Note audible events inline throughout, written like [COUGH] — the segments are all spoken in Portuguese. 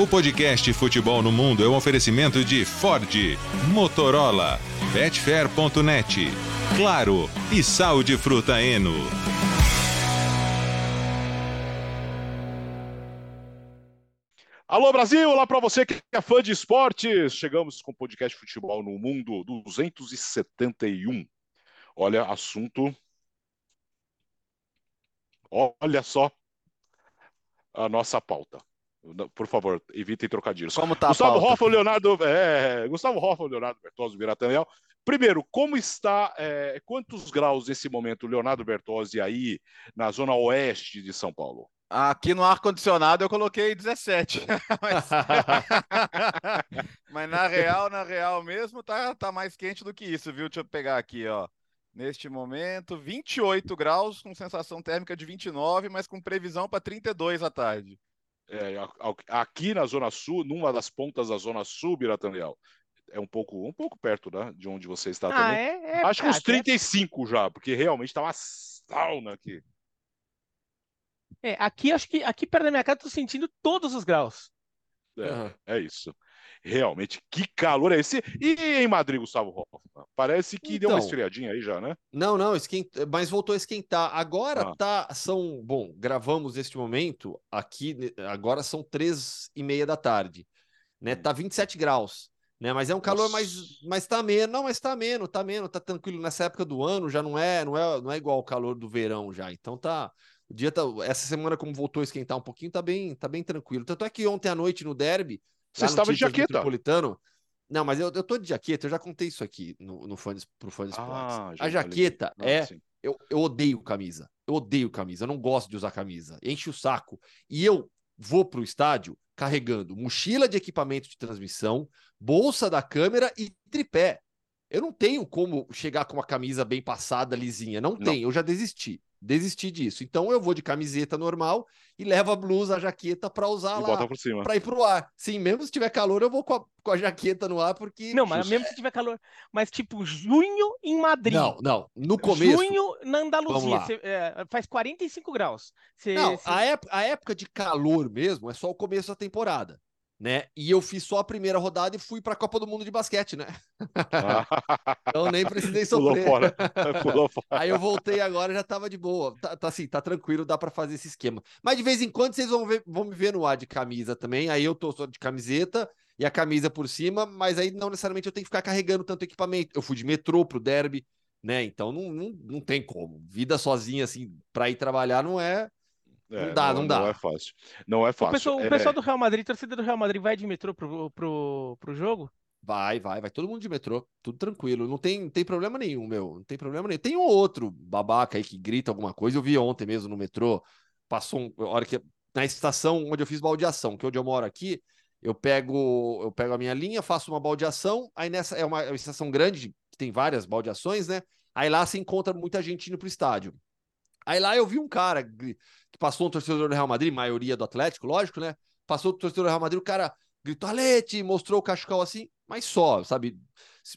O podcast Futebol no Mundo é um oferecimento de Ford, Motorola, Betfair.net, Claro e Sal de Fruta Eno. Alô Brasil, olá para você que é fã de esportes. Chegamos com o podcast Futebol no Mundo 271. Olha, assunto. Olha só a nossa pauta. Por favor, evitem trocadilhos. Como tá Gustavo a pauta? Hoffman, Leonardo, é, Gustavo Hoffman, Leonardo Bertozzi, Birataniel. Primeiro, como está, é, quantos graus nesse momento, Leonardo Bertozzi, aí na zona oeste de São Paulo? Aqui no ar-condicionado eu coloquei 17. [LAUGHS] mas... [LAUGHS] mas na real, na real mesmo, tá, tá mais quente do que isso, viu? Deixa eu pegar aqui, ó. Neste momento, 28 graus, com sensação térmica de 29, mas com previsão para 32 à tarde. É, aqui na Zona Sul, numa das pontas da Zona Sul, Birataniel, é um pouco, um pouco perto né, de onde você está Ah, também. é, é, Acho que uns 35 já, porque realmente tá uma sauna aqui. É, aqui acho que aqui perto da minha casa eu tô sentindo todos os graus. É, é isso. Realmente, que calor é esse? E em Madrid, Gustavo Hoffman? Parece que deu uma Então. esfriadinha aí já, né? Não, não, esquenta, mas voltou a esquentar. Agora Ah. tá, são, bom, gravamos este momento aqui, né, agora são três e meia da tarde, né? Tá 27 graus, né? Mas é um calor mais, mas tá ameno, não, mas tá ameno, tá ameno, tá tranquilo. Nessa época do ano já não é, não é, não é igual o calor do verão já. Então tá, o dia tá, essa semana como voltou a esquentar um pouquinho, tá bem, tá bem tranquilo. Tanto é que ontem à noite no derby, Você estava de jaqueta. Metropolitano, não, mas eu, eu tô de jaqueta, eu já contei isso aqui no, no fã pro fã de esportes. Ah, a jaqueta. Ah, é sim. eu, eu odeio camisa. Eu odeio camisa. Eu não gosto de usar camisa. Enche o saco. E eu vou pro estádio carregando mochila de equipamento de transmissão, bolsa da câmera e tripé. Eu não tenho como chegar com uma camisa bem passada, lisinha. Não, Não. tem. Eu já desisti. Desisti disso. Então eu vou de camiseta normal e levo a blusa, a jaqueta para usar E lá. Para ir pro ar. Sim, mesmo se tiver calor, eu vou com a, com a jaqueta no ar, porque. Não, mas Justo. mesmo se tiver calor. Mas tipo, junho em Madrid. Não, não. No começo. Junho na Vamos Andaluzia. lá. Você, é, faz 45 graus. Você, Não, você- a época, a época de calor mesmo é só o começo da temporada, né? E eu fiz só a primeira rodada e fui para a Copa do Mundo de basquete, né? [LAUGHS] Então nem precisei Pulou sofrer. fora. [LAUGHS] Pulou fora. Aí eu voltei agora já tava de boa. Tá, tá assim, tá tranquilo, dá para fazer esse esquema. Mas de vez em quando vocês vão, ver, vão me ver no ar de camisa também. Aí eu tô só de camiseta e a camisa por cima, mas aí não necessariamente eu tenho que ficar carregando tanto equipamento. Eu fui de metrô pro derby, né? Então não, não, não tem como. Vida sozinha assim para ir trabalhar não é É, Não dá, não dá. Não é fácil. Não é o, fácil. pessoal, o É, pessoal do Real Madrid, torcida do Real Madrid, vai de metrô pro, pro, pro jogo? Vai, vai, vai todo mundo de metrô, tudo tranquilo, não tem, não tem problema nenhum, meu, não tem problema nenhum. Tem um ou outro babaca aí que grita alguma coisa, eu vi ontem mesmo no metrô, passou um, hora que na estação onde eu fiz baldeação, que é onde eu moro aqui, eu pego, eu pego a minha linha, faço uma baldeação, aí nessa é uma, é uma estação grande, que tem várias baldeações, né? Aí lá se encontra muita gente indo pro estádio. Aí lá eu vi um cara passou um torcedor do Real Madrid, maioria do Atlético, lógico, né? Passou o torcedor do Real Madrid, o cara gritou Alete, mostrou o cachecol assim, mas só, sabe?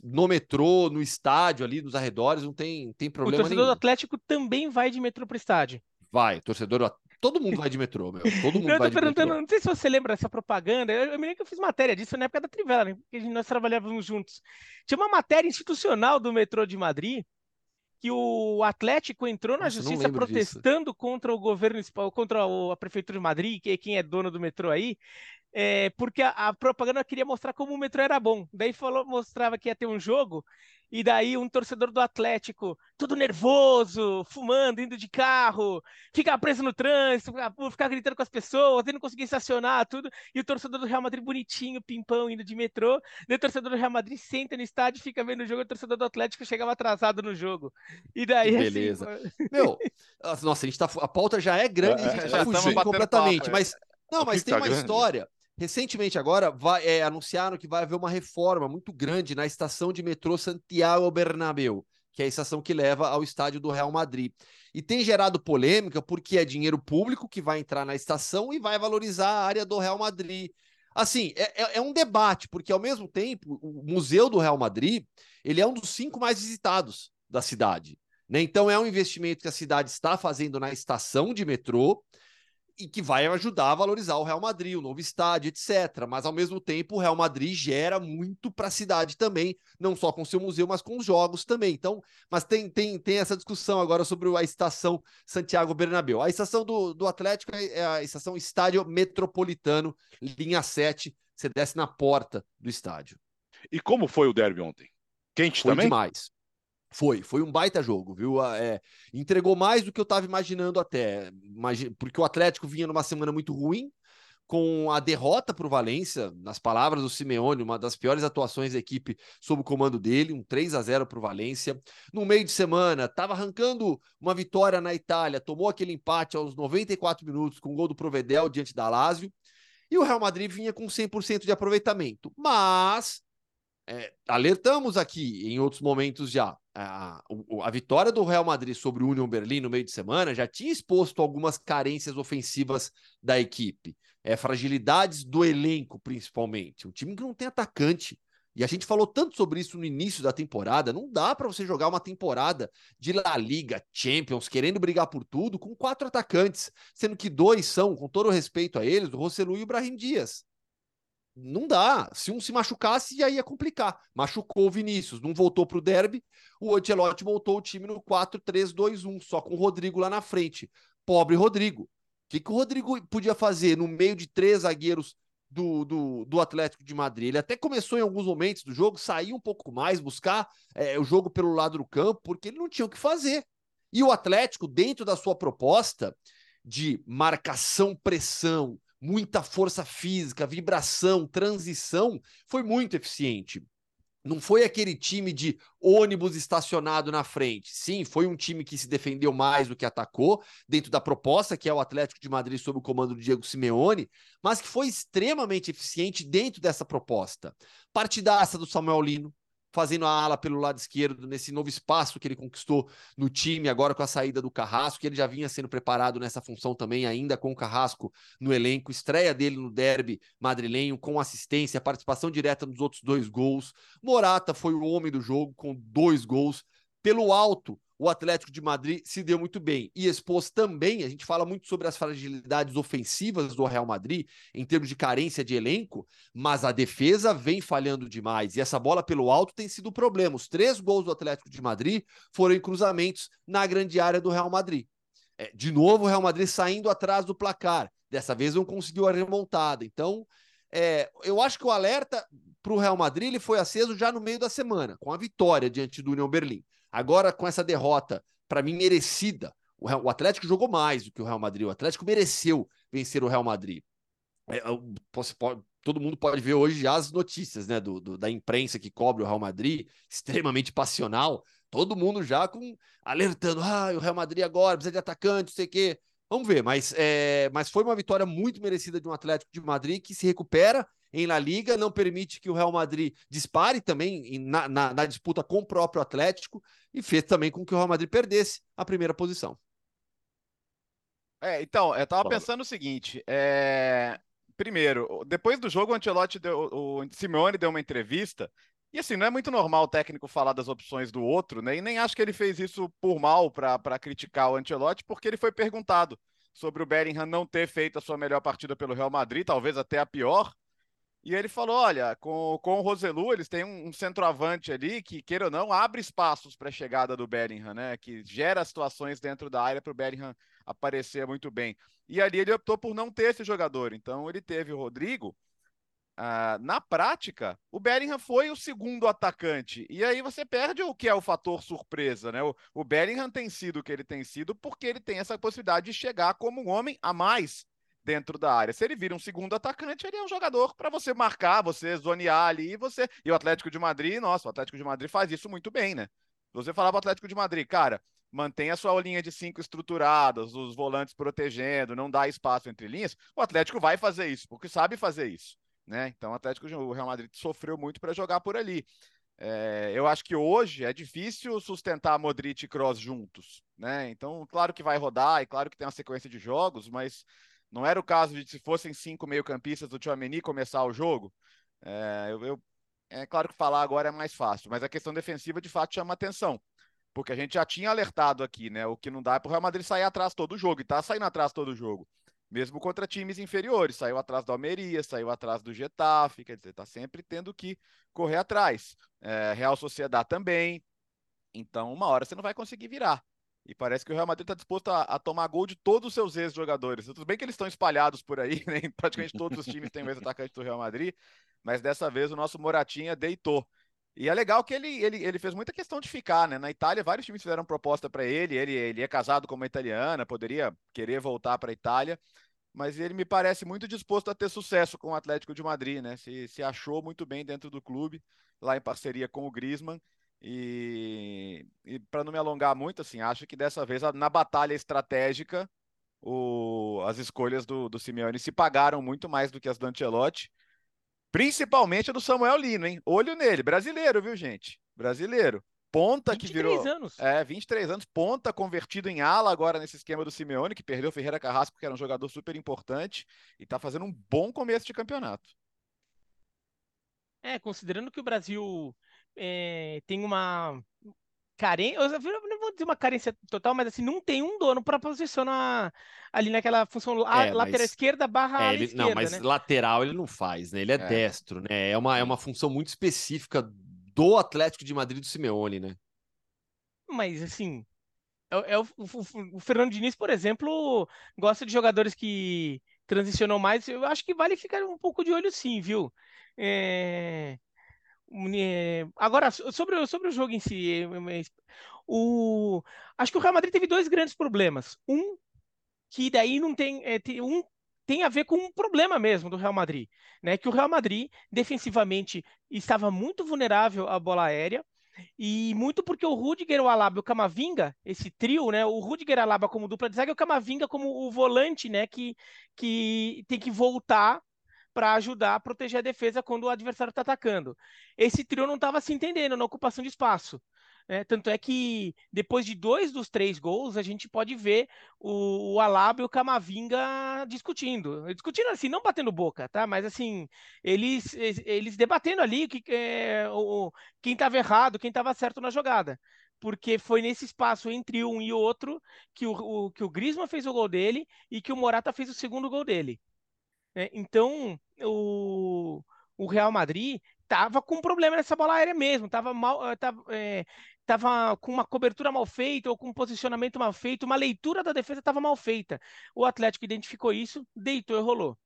No metrô, no estádio ali, nos arredores, não tem, tem O problema torcedor do nenhum. Atlético também vai de metrô pro estádio. Vai, torcedor, do todo mundo vai de metrô, meu. Todo [LAUGHS] mundo Eu vai tô perguntando, metrô. não sei se você lembra dessa propaganda. Eu, eu me lembro que eu fiz matéria disso na época da Trivela, né? Porque nós trabalhávamos juntos. Tinha uma matéria institucional do metrô de Madrid que o Atlético entrou na Nossa, justiça lembro disso. protestando contra o governo, contra a prefeitura de Madrid, que é quem é dono do metrô aí, é, porque a, a propaganda queria mostrar como o metrô era bom. Daí falou, mostrava que ia ter um jogo, e daí um torcedor do Atlético, todo nervoso, fumando, indo de carro, ficar preso no trânsito, ficar, ficar gritando com as pessoas, ele não conseguia estacionar, tudo. E o torcedor do Real Madrid bonitinho, pimpão, indo de metrô. Daí o torcedor do Real Madrid senta no estádio, fica vendo o jogo, e o torcedor do Atlético chegava atrasado no jogo. E daí, Que assim, beleza. Meu, nossa, a gente tá. A pauta já é grande, É, a gente já estamos fugindo batendo completamente. papo, é. mas, não, mas tem Tá uma grande. história. Recentemente, agora, vai, é, anunciaram que vai haver uma reforma muito grande na estação de metrô Santiago Bernabéu, que é a estação que leva ao estádio do Real Madrid. E tem gerado polêmica porque é dinheiro público que vai entrar na estação e vai valorizar a área do Real Madrid. Assim, é, é- é um debate, porque ao mesmo tempo, o Museu do Real Madrid, ele é um dos cinco mais visitados da cidade. né? Então é um investimento que a cidade está fazendo na estação de metrô e que vai ajudar a valorizar o Real Madrid, o novo estádio, etc. Mas ao mesmo tempo, o Real Madrid gera muito para a cidade também, não só com seu museu, mas com os jogos também. Então, mas tem, tem, tem essa discussão agora sobre a estação Santiago Bernabéu. A estação do, do Atlético é, é a estação Estádio Metropolitano, linha 7. Você desce na porta do estádio. E como foi o derby ontem? Quente foi também? demais. Foi, foi um baita jogo, viu? É, entregou mais do que eu estava imaginando até, porque o Atlético vinha numa semana muito ruim, com a derrota para o Valência, nas palavras do Simeone, uma das piores atuações da equipe sob o comando dele, um 3 a 0 para o Valência. No meio de semana, estava arrancando uma vitória na Itália, tomou aquele empate aos 94 minutos com o gol do Provedel diante da Lazio, e o Real Madrid vinha com 100% de aproveitamento. Mas é, alertamos aqui em outros momentos já. A, a, vitória do Real Madrid sobre o Union Berlim no meio de semana já tinha exposto algumas carências ofensivas da equipe, é, fragilidades do elenco, principalmente. Um time que não tem atacante. E a gente falou tanto sobre isso no início da temporada. Não dá para você jogar uma temporada de La Liga, Champions, querendo brigar por tudo, com quatro atacantes, sendo que dois são, com todo respeito a eles, o Rossellu e o Brahim Dias não dá. Se um se machucasse, aí ia complicar. Machucou o Vinícius, não voltou para o derby. O Ancelotti voltou o time no 4-3-2-1, só com o Rodrigo lá na frente. Pobre Rodrigo. O que, que o Rodrigo podia fazer no meio de três zagueiros do, do, do Atlético de Madrid? Ele até começou em alguns momentos do jogo, sair um pouco mais, buscar é, o jogo pelo lado do campo, porque ele não tinha o que fazer. E o Atlético, dentro da sua proposta de marcação-pressão, muita força física, vibração, transição, foi muito eficiente. Não foi aquele time de ônibus estacionado na frente. Sim, foi um time que se defendeu mais do que atacou, dentro da proposta que é o Atlético de Madrid sob o comando do Diego Simeone, mas que foi extremamente eficiente dentro dessa proposta. Partidaça do Samuel Lino, fazendo a ala pelo lado esquerdo, nesse novo espaço que ele conquistou no time, agora com a saída do Carrasco, que ele já vinha sendo preparado nessa função também, ainda com o Carrasco no elenco, estreia dele no derby madrilenho, com assistência, participação direta nos outros dois gols. Morata foi o homem do jogo, com dois gols. Pelo alto, o Atlético de Madrid se deu muito bem e expôs também. A gente fala muito sobre as fragilidades ofensivas do Real Madrid em termos de carência de elenco, mas a defesa vem falhando demais e essa bola pelo alto tem sido o problema. Os três gols do Atlético de Madrid foram em cruzamentos na grande área do Real Madrid. É, de novo, o Real Madrid saindo atrás do placar. Dessa vez não conseguiu a remontada. Então, é, eu acho que o alerta para o Real Madrid ele foi aceso já no meio da semana, com a vitória diante do União Berlim. Agora, com essa derrota, para mim, merecida, o, Real, o Atlético jogou mais do que o Real Madrid. O Atlético mereceu vencer o Real Madrid. É, pode, todo mundo pode ver hoje já as notícias né, do, do, da imprensa que cobre o Real Madrid, [LAUGHS] extremamente passional. Todo mundo já com alertando: ah, o Real Madrid agora precisa de atacante, não sei o quê. Vamos ver, mas, é, mas foi uma vitória muito merecida de um Atlético de Madrid que se recupera em La Liga, não permite que o Real Madrid dispare também na, na, na, disputa com o próprio Atlético e fez também com que o Real Madrid perdesse a primeira posição. É, então, eu tava pensando o seguinte, é... primeiro, depois do jogo o Ancelotti deu, o Simeone deu uma entrevista e assim, não é muito normal o técnico falar das opções do outro, né? E nem acho que ele fez isso por mal para criticar o Ancelotti, porque ele foi perguntado sobre o Bellingham não ter feito a sua melhor partida pelo Real Madrid, talvez até a pior. E ele falou: olha, com, com o Roselu, eles têm um, um centroavante ali que, queira ou não, abre espaços para a chegada do Bellingham, né? Que gera situações dentro da área para o Bellingham aparecer muito bem. E ali ele optou por não ter esse jogador. Então ele teve o Rodrigo. Ah, na prática, o Bellingham foi o segundo atacante. E aí você perde o que é o fator surpresa, né? O, o Bellingham tem sido o que ele tem sido porque ele tem essa possibilidade de chegar como um homem a mais dentro da área. Se ele vira um segundo atacante, ele é um jogador para você marcar, você zonear ali e você. E o Atlético de Madrid, nossa, o Atlético de Madrid faz isso muito bem, né? Você o Atlético de Madrid, cara, mantém a sua linha de cinco estruturadas, os volantes protegendo, não dá espaço entre linhas, o Atlético vai fazer isso, porque sabe fazer isso, né? Então o Atlético, o Real Madrid sofreu muito para jogar por ali. É, eu acho que hoje é difícil sustentar Modric e Kroos juntos, né? Então, claro que vai rodar e claro que tem uma sequência de jogos, mas não era o caso de se fossem cinco meio-campistas do Tchouameni começar o jogo. É, eu, eu, é claro que falar agora é mais fácil, mas a questão defensiva de fato chama atenção. Porque a gente já tinha alertado aqui, né? O que não dá é para o Real Madrid sair atrás todo jogo, e tá saindo atrás todo jogo. mesmo contra times inferiores. Saiu atrás do Almeria, saiu atrás do Getafe, quer dizer, está sempre tendo que correr atrás. É, Real Sociedade também. Então, uma hora você não vai conseguir virar. E parece que o Real Madrid está disposto a, a, tomar gol de todos os seus ex-jogadores. Tudo bem que eles estão espalhados por aí, [LAUGHS] né? praticamente todos os times têm o ex-atacante do Real Madrid, mas dessa vez o nosso Moratinha deitou. E é legal que ele, ele, ele fez muita questão de ficar, né? Na Itália, vários times fizeram proposta para ele. ele. Ele é casado com uma italiana, poderia querer voltar para a Itália, mas ele me parece muito disposto a ter sucesso com o Atlético de Madrid, né? Se, se achou muito bem dentro do clube, lá em parceria com o Griezmann. E, e para não me alongar muito, assim, acho que dessa vez na batalha estratégica o, as escolhas do, do Simeone se pagaram muito mais do que as do Ancelotti, principalmente a do Samuel Lino, hein? Olho nele, brasileiro, viu, gente? Brasileiro. Ponta que virou. anos. É, 23 anos, ponta convertido em ala agora nesse esquema do Simeone, que perdeu o Ferreira Carrasco, que era um jogador super importante, e tá fazendo um bom começo de campeonato. É, considerando que o Brasil é, tem uma carência, eu não vou dizer uma carência total, mas assim, não tem um dono para posicionar ali naquela função é, lateral mas... esquerda barra é, ele, esquerda, Não, mas né? lateral ele não faz, né? Ele é, é, destro, né? É uma, é uma função muito específica do Atlético de Madrid do Simeone, né? Mas assim, é, é o, o, o, Fernando Diniz, por exemplo, gosta de jogadores que transicionam mais. Eu acho que vale ficar um pouco de olho sim, viu? É... É, agora, sobre, sobre o jogo em si, o, acho que o Real Madrid teve dois grandes problemas. Um, que daí não tem. É, tem um tem a ver com um problema mesmo do Real Madrid, né? Que o Real Madrid defensivamente estava muito vulnerável à bola aérea e muito porque o Rudiger, o Alaba e o Camavinga, esse trio, né? O Rudiger, Alaba como dupla de zaga e o Camavinga como o volante, né? Que, que tem que voltar para ajudar a proteger a defesa quando o adversário está atacando. Esse trio não estava se entendendo na ocupação de espaço. Né? Tanto é que depois de dois dos três gols, a gente pode ver o, o Alaba e o Camavinga discutindo. Discutindo assim, não batendo boca, tá? Mas assim, eles, eles debatendo ali que, é, o, quem estava errado, quem estava certo na jogada porque foi nesse espaço entre um e outro que o, o, que o Griezmann fez o gol dele e que o Morata fez o segundo gol dele. É, então, o, o Real Madrid estava com problema nessa bola aérea mesmo, estava mal, tava, é, tava com uma cobertura mal feita ou com um posicionamento mal feito, uma leitura da defesa estava mal feita. O Atlético identificou isso, deitou e rolou.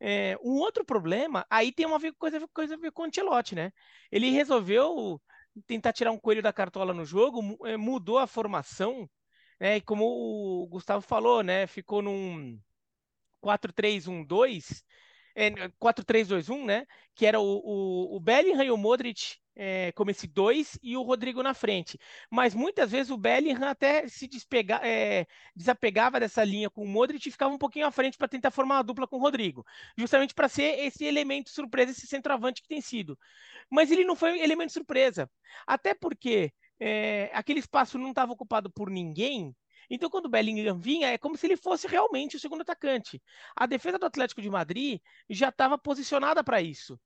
É, um outro problema, aí tem uma coisa, coisa com o Ancelotti, né? Ele resolveu tentar tirar um coelho da cartola no jogo, mudou a formação, né? E como o Gustavo falou, né? Ficou num 4-3-1-2, é, 4-3-2-1, né? Que era o, o, o Bellingham e o Modric é, como esse dois e o Rodrigo na frente. Mas muitas vezes o Bellingham até se despega, é, desapegava dessa linha com o Modric e ficava um pouquinho à frente para tentar formar uma dupla com o Rodrigo. Justamente para ser esse elemento surpresa, esse centroavante que tem sido. Mas ele não foi elemento surpresa. Até porque é, aquele espaço não estava ocupado por ninguém então, quando o Bellingham vinha, é como se ele fosse realmente o segundo atacante. A defesa do Atlético de Madrid já estava posicionada para isso.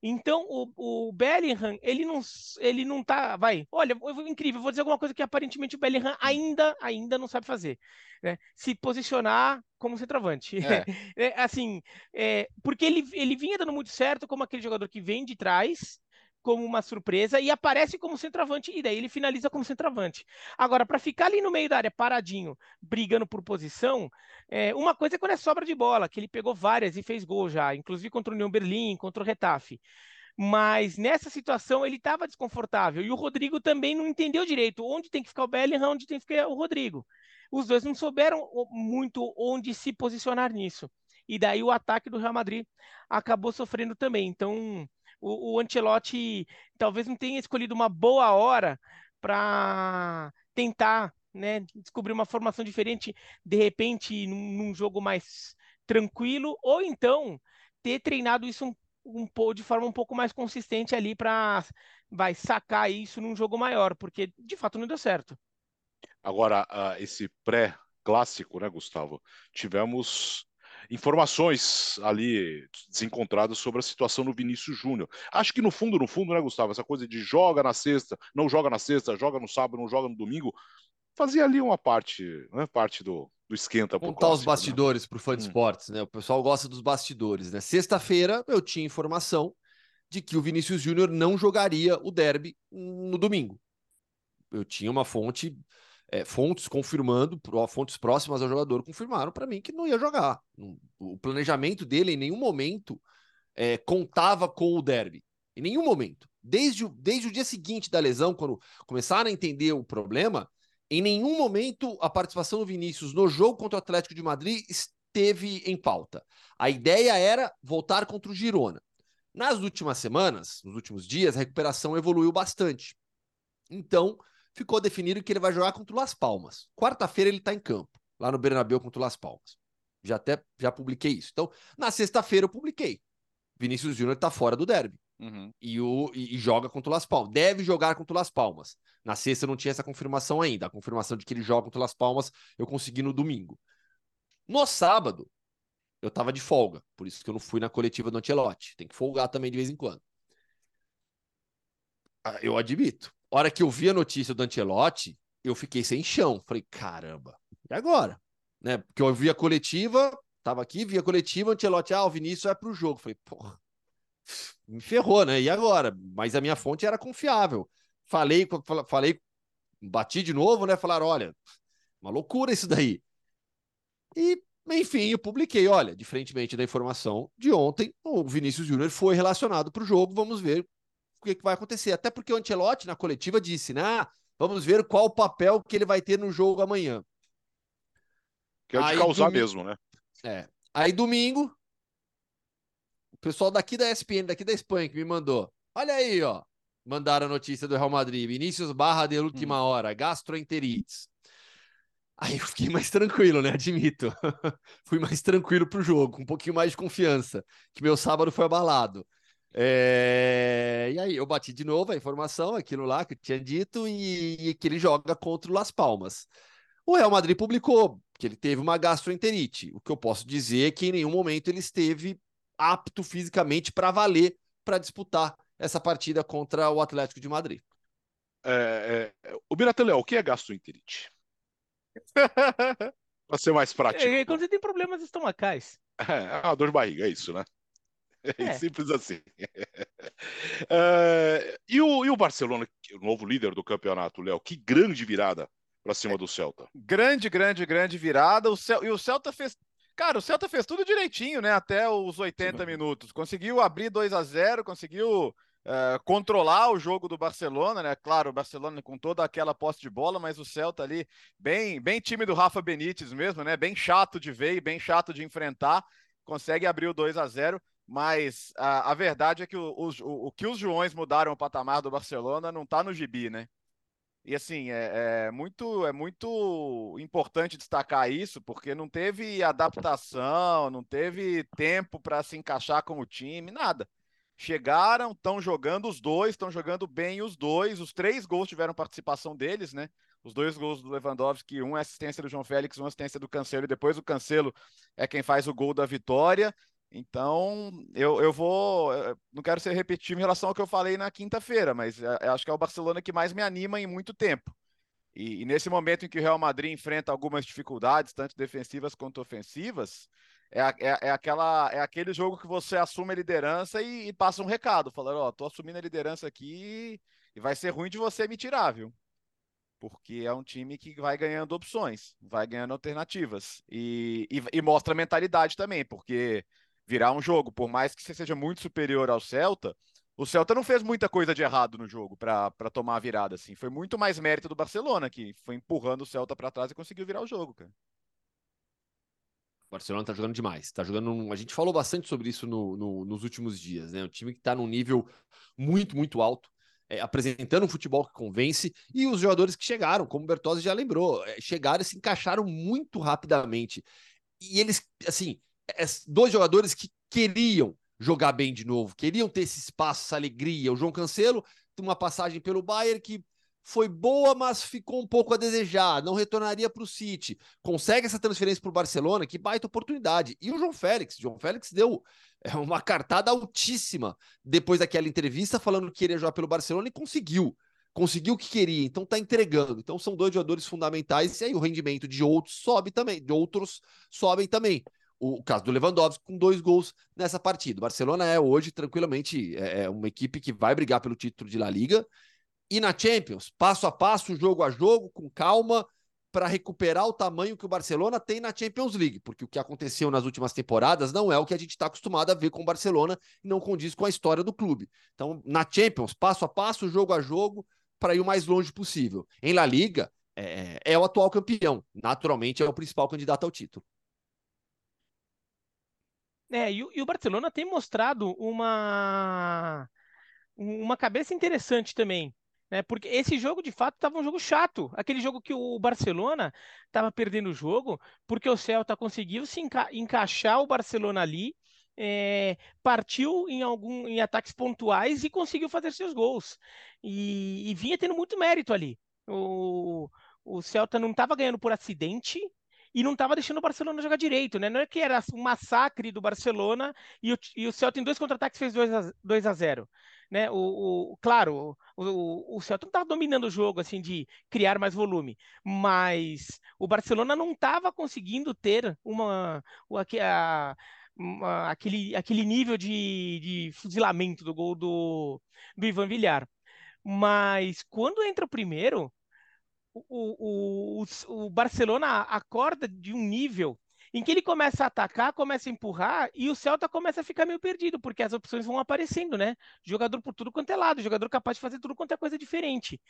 Então, o, o, Bellingham, ele não, ele não tá. Vai, olha, incrível, vou dizer alguma coisa que aparentemente o Bellingham ainda, ainda não sabe fazer. Né? Se posicionar como centroavante. É. [LAUGHS] é assim, é, porque ele, ele vinha dando muito certo como aquele jogador que vem de trás como uma surpresa e aparece como centroavante, e daí ele finaliza como centroavante. Agora, para ficar ali no meio da área, paradinho, brigando por posição, é, uma coisa é quando é sobra de bola, que ele pegou várias e fez gol já, inclusive contra o União Berlim, contra o Retafe. Mas nessa situação ele estava desconfortável e o Rodrigo também não entendeu direito onde tem que ficar o Bellingham, onde tem que ficar o Rodrigo. Os dois não souberam muito onde se posicionar nisso. E daí o ataque do Real Madrid acabou sofrendo também. Então, o, o Ancelotti talvez não tenha escolhido uma boa hora para tentar né, descobrir uma formação diferente, de repente, num, num, jogo mais tranquilo, ou então ter treinado isso um, um, de forma um pouco mais consistente ali para vai sacar isso num jogo maior, porque de fato não deu certo. Agora, uh, esse pré-clássico, né, Gustavo? Tivemos informações ali desencontradas sobre a situação no Vinícius Júnior. Acho que no fundo, no fundo, né, Gustavo, essa coisa de joga na sexta, não joga na sexta, joga no sábado, não joga no domingo, fazia ali uma parte, né, parte do, do esquenta Contar os né? bastidores né? para o fã de hum. esportes, né? O pessoal gosta dos bastidores, né? Sexta-feira eu tinha informação de que o Vinícius Júnior não jogaria o derby no domingo. Eu tinha uma fonte, é, fontes confirmando, fontes próximas ao jogador confirmaram para mim que não ia jogar. O planejamento dele em nenhum momento é, contava com o derby. Em nenhum momento. Desde o, desde o dia seguinte da lesão, quando começaram a entender o problema, em nenhum momento a participação do Vinícius no jogo contra o Atlético de Madrid esteve em pauta. A ideia era voltar contra o Girona. Nas últimas semanas, nos últimos dias, a recuperação evoluiu bastante. Então, ficou definido que ele vai jogar contra o Las Palmas. Quarta-feira ele está em campo, lá no Bernabéu contra o Las Palmas. Já até já publiquei isso. Então, na sexta-feira eu publiquei. Vinícius Júnior está fora do derby. Uhum. E, o, e, e, joga contra o Las Palmas. Deve jogar contra o Las Palmas. Na sexta eu não tinha essa confirmação ainda. A confirmação de que ele joga contra o Las Palmas eu consegui no domingo. No sábado, eu tava de folga. Por isso que eu não fui na coletiva do Ancelotti. Tem que folgar também de vez em quando. Ah, eu admito. Hora que eu vi a notícia do Ancelotti, eu fiquei sem chão. Falei, caramba, e agora? Né? Porque eu vi a coletiva, tava aqui, vi a coletiva, o Ancelotti, ah, o Vinícius vai pro jogo. Falei, porra, me ferrou, né? E agora? Mas a minha fonte era confiável. Falei, falei, bati de novo, né? Falaram, olha, uma loucura isso daí. E, enfim, eu publiquei, olha, diferentemente da informação de ontem, o Vinícius Júnior foi relacionado para o jogo, vamos ver que, que, vai acontecer. Até porque o Ancelotti, na coletiva, disse, né? Ah, vamos ver qual o papel que ele vai ter no jogo amanhã. Que é de Aí, causar domingo... mesmo, né? É. Aí domingo, o pessoal daqui da ESPN, daqui da Espanha, que me mandou. Olha aí, ó. Mandaram a notícia do Real Madrid. Vinícius Barra de última hum. hora, gastroenterites. Aí eu fiquei mais tranquilo, né? Admito. [LAUGHS] Fui mais tranquilo pro jogo, com um pouquinho mais de confiança, que meu sábado foi abalado. É... E aí eu bati de novo a informação, aquilo lá que eu tinha dito, e, e que ele joga contra o Las Palmas. O Real Madrid publicou que ele teve uma gastroenterite. O que eu posso dizer é que em nenhum momento ele esteve apto fisicamente para valer para disputar essa partida contra o Atlético de Madrid. É, é, o Birateléu, o que é gastroenterite? [LAUGHS] para ser mais prático. É, quando você tem problemas estomacais. É, é uma dor de barriga, é isso, né? É, é. simples assim. É, [LAUGHS] e, o, e o Barcelona, o novo líder do campeonato, Léo, que grande virada para cima do Celta. Grande, grande, grande virada. O Cel... E o Celta fez Cara, o Celta fez tudo direitinho, né? Até os 80 minutos. Conseguiu abrir 2 a 0 conseguiu uh, controlar o jogo do Barcelona, né? Claro, o Barcelona com toda aquela posse de bola, mas o Celta ali, bem, bem time do Rafa Benítez mesmo, né? Bem chato de ver e bem chato de enfrentar. Consegue abrir o 2 a 0 mas a, a verdade é que o, o, o que os Joões mudaram o patamar do Barcelona não tá no gibi, né? E assim, é, é, muito, é muito importante destacar isso, porque não teve adaptação, não teve tempo para se encaixar com o time, nada. Chegaram, estão jogando os dois, estão jogando bem os dois. Os três gols tiveram participação deles, né? Os dois gols do Lewandowski, um é assistência do João Félix, uma assistência do Cancelo, e depois o Cancelo é quem faz o gol da vitória. Então, eu, eu vou. Eu não quero ser repetitivo em relação ao que eu falei na quinta-feira, mas eu acho que é o Barcelona que mais me anima em muito tempo. E, e, nesse momento em que o Real Madrid enfrenta algumas dificuldades, tanto defensivas quanto ofensivas, é, é, é aquela, é aquele jogo que você assume a liderança e, e passa um recado, falando: Ó, oh, tô assumindo a liderança aqui e vai ser ruim de você me tirar, viu? Porque é um time que vai ganhando opções, vai ganhando alternativas e, e, e mostra mentalidade também, porque virar um jogo, por mais que você seja muito superior ao Celta, o Celta não fez muita coisa de errado no jogo para tomar a virada, assim. Foi muito mais mérito do Barcelona, que foi empurrando o Celta para trás e conseguiu virar o jogo, cara. O Barcelona tá jogando demais. Tá jogando. A gente falou bastante sobre isso no, no, nos últimos dias, né? O time que tá num nível muito, muito alto. É, apresentando um futebol que convence, e os jogadores que chegaram, como o Bertozzi já lembrou, é, chegaram e se encaixaram muito rapidamente. E eles, assim, dois jogadores que queriam jogar bem de novo, queriam ter esse espaço, essa alegria. O João Cancelo tem uma passagem pelo Bayern que foi boa, mas ficou um pouco a desejar, não retornaria para o City. Consegue essa transferência para o Barcelona, que baita oportunidade. E o João Félix, João Félix deu é, uma cartada altíssima depois daquela entrevista falando que queria jogar pelo Barcelona e conseguiu conseguiu o que queria, então tá entregando. Então são dois jogadores fundamentais, e aí o rendimento de outros sobe também, de outros sobem também. O caso do Lewandowski com dois gols nessa partida. O Barcelona é hoje, tranquilamente, é, é uma equipe que vai brigar pelo título de La Liga. E na Champions, passo a passo, jogo a jogo, com calma, para recuperar o tamanho que o Barcelona tem na Champions League, porque o que aconteceu nas últimas temporadas não é o que a gente está acostumado a ver com o Barcelona e não condiz com a história do clube. Então, na Champions, passo a passo, jogo a jogo, para ir o mais longe possível. Em La Liga, é, é o atual campeão, naturalmente é o principal candidato ao título. É, e, e o Barcelona tem mostrado uma, uma cabeça interessante também né? Porque esse jogo, de fato, estava um jogo chato. Aquele jogo que o Barcelona estava perdendo o jogo, porque o Celta conseguiu se enca encaixar o Barcelona ali, é, partiu em algum em ataques pontuais e conseguiu fazer seus gols. E, e vinha tendo muito mérito ali. O, o Celta não estava ganhando por acidente, e não estava deixando o Barcelona jogar direito, né? Não é que era um massacre do Barcelona e o, e o Celta em dois contra-ataques fez 2 a, 2 a 0 né? O, o claro, o, o, o Celta não estava dominando o jogo assim de criar mais volume, mas o Barcelona não estava conseguindo ter uma, a, uma, aquele, aquele nível de, de fuzilamento do gol do, do Ivan Villar. Mas quando entra o primeiro, o, o, o, Barcelona acorda de um nível em que ele começa a atacar, começa a empurrar e o Celta começa a ficar meio perdido, porque as opções vão aparecendo, né? Jogador por tudo quanto é lado, jogador capaz de fazer tudo quanto é coisa diferente.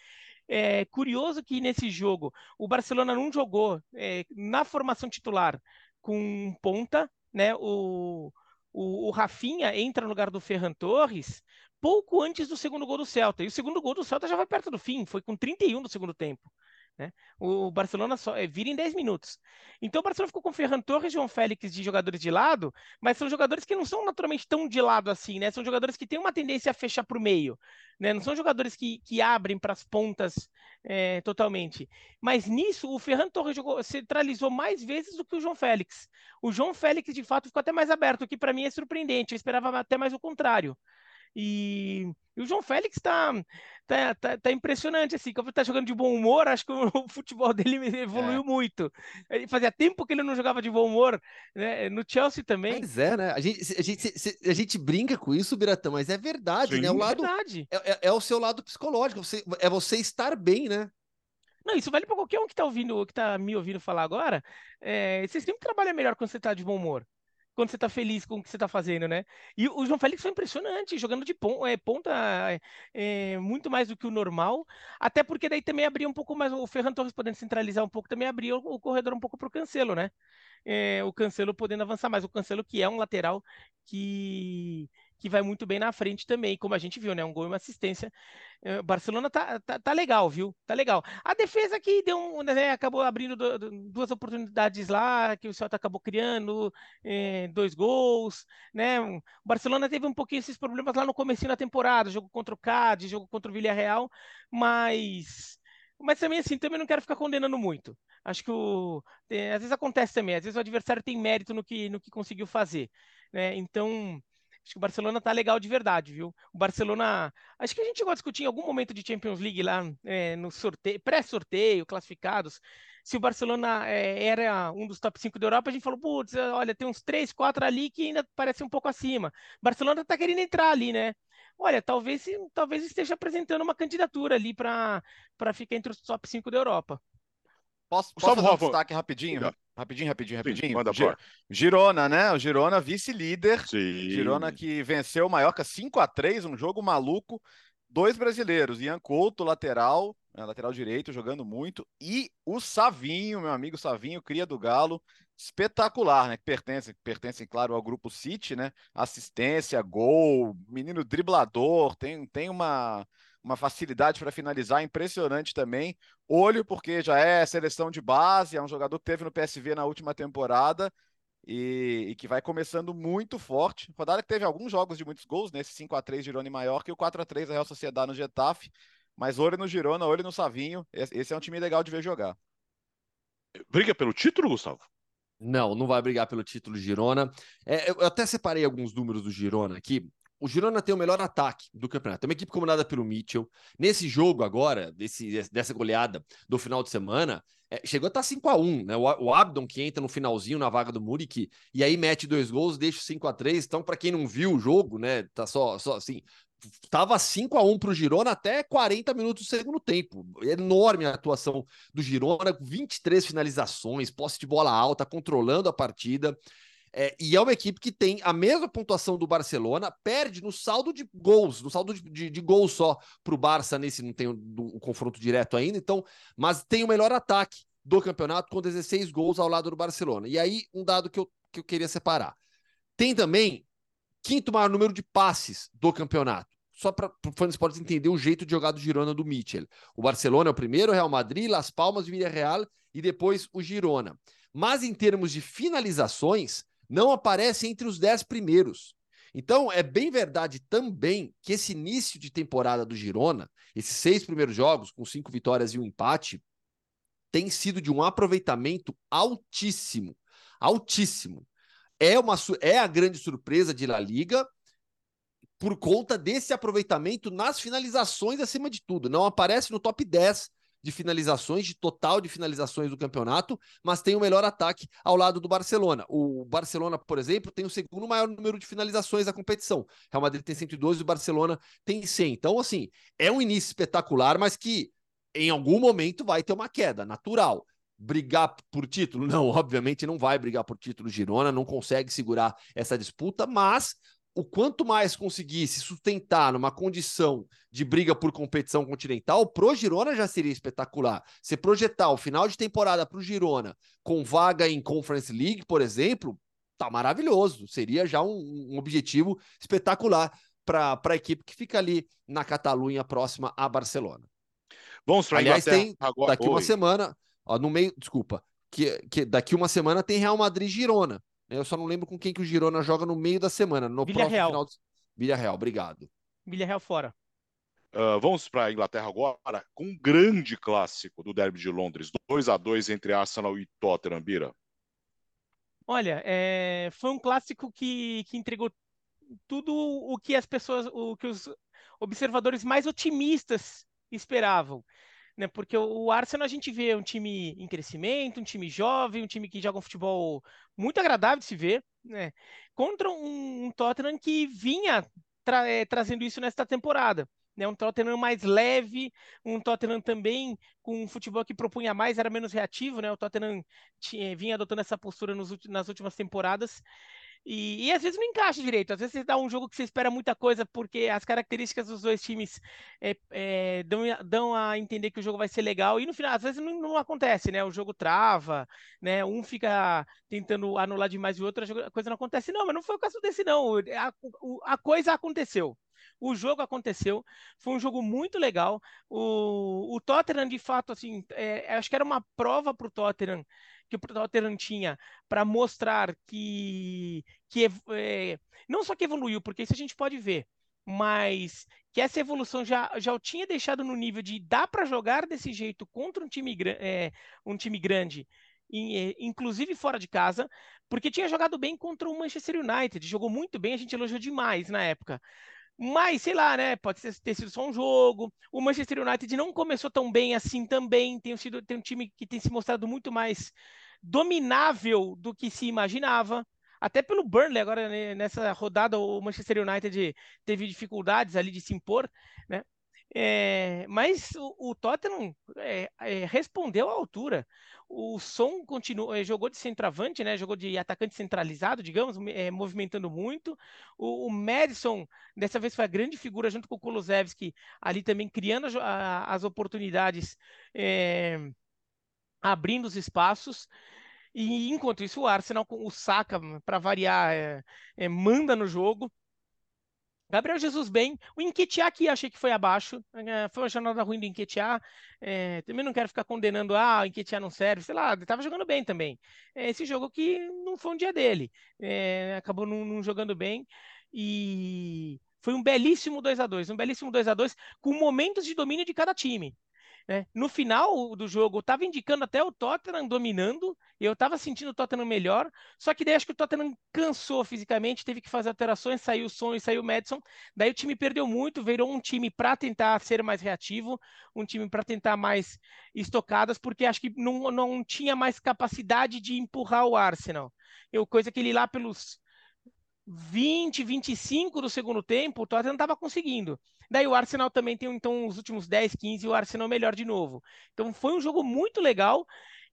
É curioso que nesse jogo o Barcelona não jogou é, na formação titular com ponta, né? O, o, o Rafinha entra no lugar do Ferran Torres pouco antes do segundo gol do Celta. E o segundo gol do Celta já vai perto do fim, foi com 31 do segundo tempo. Né? O Barcelona só é, vira em 10 minutos. Então o Barcelona ficou com Ferran Torres e João Félix de jogadores de lado, mas são jogadores que não são naturalmente tão de lado assim, né? São jogadores que têm uma tendência a fechar para o meio, né? Não são jogadores que, que abrem para as pontas é, totalmente. Mas nisso, o Ferran Torres jogou, centralizou mais vezes do que o João Félix. O João Félix, de fato, ficou até mais aberto, o que para mim é surpreendente. Eu esperava até mais o contrário. E, e o João Félix está tá, tá, tá, impressionante, assim, como ele tá jogando de bom humor, acho que [LAUGHS] o, futebol dele evoluiu é. muito. Ele fazia tempo que ele não jogava de bom humor, né? No Chelsea também. Mas é, né? A gente, a gente, a gente brinca com isso, Biratão, mas é verdade, Sim. né? O é lado, verdade. É, é, é, o seu lado psicológico, você, é você estar bem, né? Não, isso vale para qualquer um que tá ouvindo, que tá me ouvindo falar agora. É, você sempre trabalha melhor quando você tá de bom humor quando você tá feliz com o que você tá fazendo, né? E o João Félix foi impressionante, jogando de ponta, é, ponta é, muito mais do que o normal, até porque daí também abria um pouco mais, o Ferran Torres podendo centralizar um pouco, também abria o, o corredor um pouco para o Cancelo, né? É, o Cancelo podendo avançar mais, o Cancelo que é um lateral que que vai muito bem na frente também, como a gente viu, né? Um gol e uma assistência. É, Barcelona tá, tá, tá, legal, viu? Tá legal. A defesa que deu um, né, acabou abrindo duas oportunidades lá, que o Celta acabou criando, é, dois gols, né? O Barcelona teve um pouquinho esses problemas lá no começo da temporada, jogo contra o Cádiz, jogo contra o Villarreal, mas mas também assim, também não quero ficar condenando muito. Acho que o, é, às vezes acontece também, às vezes o adversário tem mérito no que, no que conseguiu fazer, né? Então, Acho que o Barcelona tá legal de verdade, viu? O Barcelona. Acho que a gente chegou a discutir em algum momento de Champions League lá é, no sorteio, pré-sorteio, classificados. Se o Barcelona é, era um dos top 5 da Europa, a gente falou, putz, olha, tem uns 3, 4 ali que ainda parecem um pouco acima. O Barcelona tá querendo entrar ali, né? Olha, talvez, talvez esteja apresentando uma candidatura ali para ficar entre os top 5 da Europa. Posso, posso fazer um destaque rapidinho? Rapidinho, rapidinho, rapidinho. Sim, manda Gir Girona, né? O Girona vice-líder. Girona que venceu o Mallorca 5 a 3 um jogo maluco. Dois brasileiros, Ian Couto, lateral, né, lateral direito, jogando muito, e o Savinho, meu amigo Savinho, cria do Galo, espetacular, né? Que pertence, pertence, claro, ao grupo City, né? Assistência, gol, menino driblador, tem, tem uma uma facilidade para finalizar impressionante também. Olho, porque já é seleção de base, é um jogador que teve no PSV na última temporada e, e que vai começando muito forte. Rodada que teve alguns jogos de muitos gols, nesse né? 5 a 3 Girona e Maiorca e o 4 a 3 da Real Sociedade no Getafe. Mas olho no Girona, olho no Savinho. Esse é um time legal de ver jogar. Briga pelo título, Gustavo? Não, não vai brigar pelo título Girona. É, eu até separei alguns números do Girona aqui o Girona tem o melhor ataque do campeonato. É uma equipe comandada pelo Mitchell. Nesse jogo agora, desse, dessa goleada do final de semana, é, chegou a estar 5 a 1 né? O, o Abdon que entra no finalzinho na vaga do Murik e aí mete dois gols, deixa 5 a 3 Então, para quem não viu o jogo, né? Tá só, só assim. Tava 5 a 1 para o Girona até 40 minutos do segundo tempo. Enorme a atuação do Girona, 23 finalizações, posse de bola alta, controlando a partida. É, e é uma equipe que tem a mesma pontuação do Barcelona, perde no saldo de gols, no saldo de, de, de gols só para o Barça, nesse não tem o, do, o, confronto direto ainda, então, mas tem o melhor ataque do campeonato com 16 gols ao lado do Barcelona. E aí, um dado que eu, que eu queria separar. Tem também quinto maior número de passes do campeonato. Só para o fã pode entender o jeito de jogar do Girona do Mitchell. O Barcelona é o primeiro, o Real Madrid, Las Palmas, Villarreal e depois o Girona. Mas em termos de finalizações, não aparece entre os dez primeiros. Então, é bem verdade também que esse início de temporada do Girona, esses seis primeiros jogos, com cinco vitórias e um empate, tem sido de um aproveitamento altíssimo. Altíssimo. É, uma, é a grande surpresa de La Liga por conta desse aproveitamento nas finalizações acima de tudo. Não aparece no top 10 de finalizações, de total de finalizações do campeonato, mas tem o melhor ataque ao lado do Barcelona. O Barcelona, por exemplo, tem o segundo maior número de finalizações da competição. Real Madrid tem 112 e o Barcelona tem 100. Então, assim, é um início espetacular, mas que em algum momento vai ter uma queda natural. Brigar por título? [LAUGHS] Não, obviamente não vai brigar por título. Girona não consegue segurar essa disputa, mas o quanto mais conseguir se sustentar numa condição de briga por competição continental, pro Girona já seria espetacular. Se projetar o final de temporada pro Girona com vaga em Conference League, por exemplo, tá maravilhoso. Seria já um, um objetivo espetacular para a equipe que fica ali na Catalunha próxima a Barcelona. Vamos para Aliás, tem agora. daqui Oi. uma semana, ó, no meio, desculpa, que, que daqui uma semana tem Real Madrid Girona. Eu só não lembro com quem que o Girona joga no meio da semana. No Vila Real. final de... Vila Real, obrigado. Vila Real fora. Uh, vamos para a Inglaterra agora com um grande clássico do Derby de Londres, 2 a 2 entre Arsenal e Tottenham, Bira. Olha, é... foi um clássico que, que entregou tudo o que as pessoas, o que os observadores mais otimistas esperavam né? Porque o Arsenal a gente vê um time em crescimento, um time jovem, um time que joga um futebol muito agradável de se ver, né? Contra um, um Tottenham que vinha tra é, trazendo isso nesta temporada. Né, um Tottenham mais leve, um Tottenham também com um futebol que propunha mais, era menos reativo, né? O Tottenham tinha, vinha adotando essa postura nos, nas últimas temporadas. E, e, às vezes não encaixa direito. Às vezes você dá um jogo que você espera muita coisa, porque as características dos dois times é, é, dão, dão, a entender que o jogo vai ser legal. E no final, às vezes não, não, acontece, né? O jogo trava, né? Um fica tentando anular demais o outro, a coisa não acontece. Não, mas não foi o caso desse, não. A, a coisa aconteceu. O jogo aconteceu, foi um jogo muito legal. O, o Tottenham, de fato, assim, é, acho que era uma prova para o Tottenham que o Tottenham tinha para mostrar que, que é, não só que evoluiu, porque isso a gente pode ver, mas que essa evolução já, já o tinha deixado no nível de dá para jogar desse jeito contra um time, é, um time grande, é, inclusive fora de casa, porque tinha jogado bem contra o Manchester United, jogou muito bem, a gente elogiou demais na época. Mas, sei lá, né? Pode ter sido só um jogo. O Manchester United não começou tão bem assim também. Tem, sido, tem um time que tem se mostrado muito mais dominável do que se imaginava. Até pelo Burnley, agora né, nessa rodada, o Manchester United teve dificuldades ali de se impor, né? É, mas o, o Tottenham é, é, respondeu à altura. O Som continuou, é, jogou de centroavante, né? Jogou de atacante centralizado, digamos, é, movimentando muito. O, o, Madison, dessa vez, foi a grande figura junto com o Kulusevski, ali também criando a, as oportunidades, é, abrindo os espaços. E enquanto isso, o Arsenal, o Saka, para variar, manda no jogo. Gabriel Jesus bem. O Enquetear que achei que foi abaixo. É, foi uma jornada ruim do Enquetear. É, também não quero ficar condenando, ah, o Enquetear não serve. Sei lá, ele estava jogando bem também. É, esse jogo que não foi um dia dele. É, acabou não, não, jogando bem. E foi um belíssimo 2 a 2 Um belíssimo 2 a 2 com momentos de domínio de cada time. Né? No final do jogo, estava indicando até o Tottenham dominando, eu estava sentindo o Tottenham melhor, só que daí acho que o Tottenham cansou fisicamente, teve que fazer alterações, saiu o Son e saiu o Madison, daí o time perdeu muito, virou um time para tentar ser mais reativo, um time para tentar mais estocadas, porque acho que não, não tinha mais capacidade de empurrar o Arsenal. Eu, coisa que ele lá pelos 20, 25 do segundo tempo, o Tottenham estava conseguindo. Daí o Arsenal também tem, então, os últimos 10, 15, o Arsenal melhor de novo. Então foi um jogo muito legal,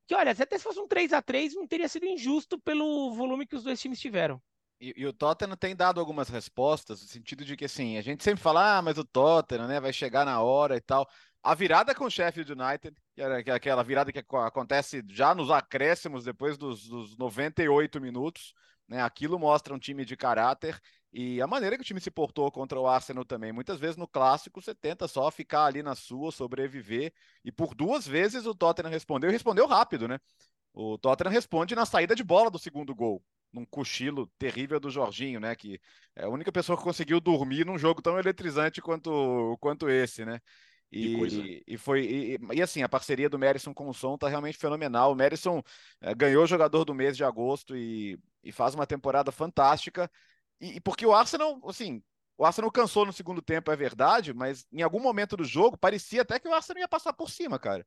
que olha, até se fosse um 3 a 3 não teria sido injusto pelo volume que os dois times tiveram. E, e, o Tottenham tem dado algumas respostas, no sentido de que, assim, a gente sempre fala, ah, mas o Tottenham, né, vai chegar na hora e tal. A virada com o Sheffield United, que é aquela virada que acontece já nos acréscimos, depois dos, dos 98 minutos, né, aquilo mostra um time de caráter e a maneira que o time se portou contra o Arsenal também. Muitas vezes no clássico você tenta só ficar ali na sua, sobreviver. E por duas vezes o Tottenham respondeu e respondeu rápido, né? O Tottenham responde na saída de bola do segundo gol. Num cochilo terrível do Jorginho, né? Que é a única pessoa que conseguiu dormir num jogo tão eletrizante quanto, quanto esse, né? E, e, foi e, e, assim a parceria do Merison com o Som tá realmente fenomenal. O Merison é, ganhou o jogador do mês de agosto e, e faz uma temporada fantástica. E, e, porque o Arsenal, assim, o Arsenal cansou no segundo tempo, é verdade, mas em algum momento do jogo parecia até que o Arsenal ia passar por cima, cara.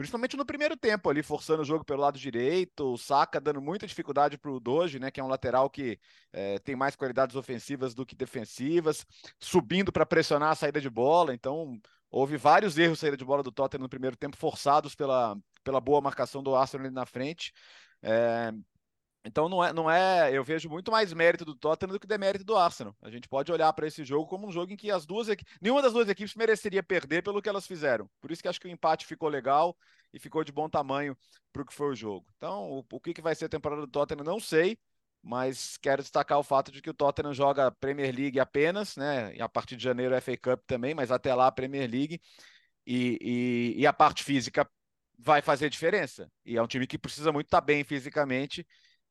Principalmente no primeiro tempo ali, forçando o jogo pelo lado direito, o Saka dando muita dificuldade para o Doge, né, que é um lateral que é, tem mais qualidades ofensivas do que defensivas, subindo para pressionar a saída de bola. Então, houve vários erros saída de bola do Tottenham no primeiro tempo, forçados pela, pela boa marcação do Arsenal ali na frente. É, então não é, não é, eu vejo muito mais mérito do Tottenham do que demérito do Arsenal. A gente pode olhar para esse jogo como um jogo em que as duas nenhuma das duas equipes mereceria perder pelo que elas fizeram. Por isso que acho que o empate ficou legal e ficou de bom tamanho para o que foi o jogo. Então, o, o que, que vai ser a temporada do Tottenham não sei, mas quero destacar o fato de que o Tottenham joga Premier League apenas, né? E a partir de janeiro FA Cup também, mas até lá a Premier League e, e, e a parte física vai fazer diferença. E é um time que precisa muito estar tá bem fisicamente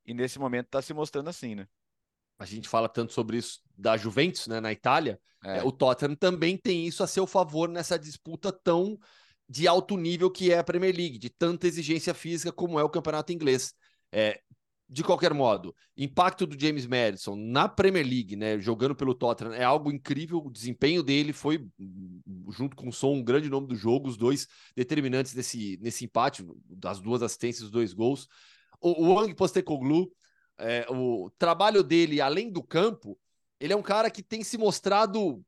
e nesse momento está se mostrando assim, né? A gente fala tanto sobre isso da Juventus, né, na Itália. É. É, o Tottenham também tem isso a seu favor nessa disputa tão de alto nível que é a Premier League, de tanta exigência física como é o campeonato inglês. É, de qualquer modo, impacto do James Madison na Premier League, né, jogando pelo Tottenham, é algo incrível. O desempenho dele foi, junto com o Som, um grande nome do jogo, os dois determinantes desse, nesse empate, das duas assistências, os dois gols. O, Wang Postecoglou, é, o trabalho dele além do campo, ele é um cara que tem se mostrado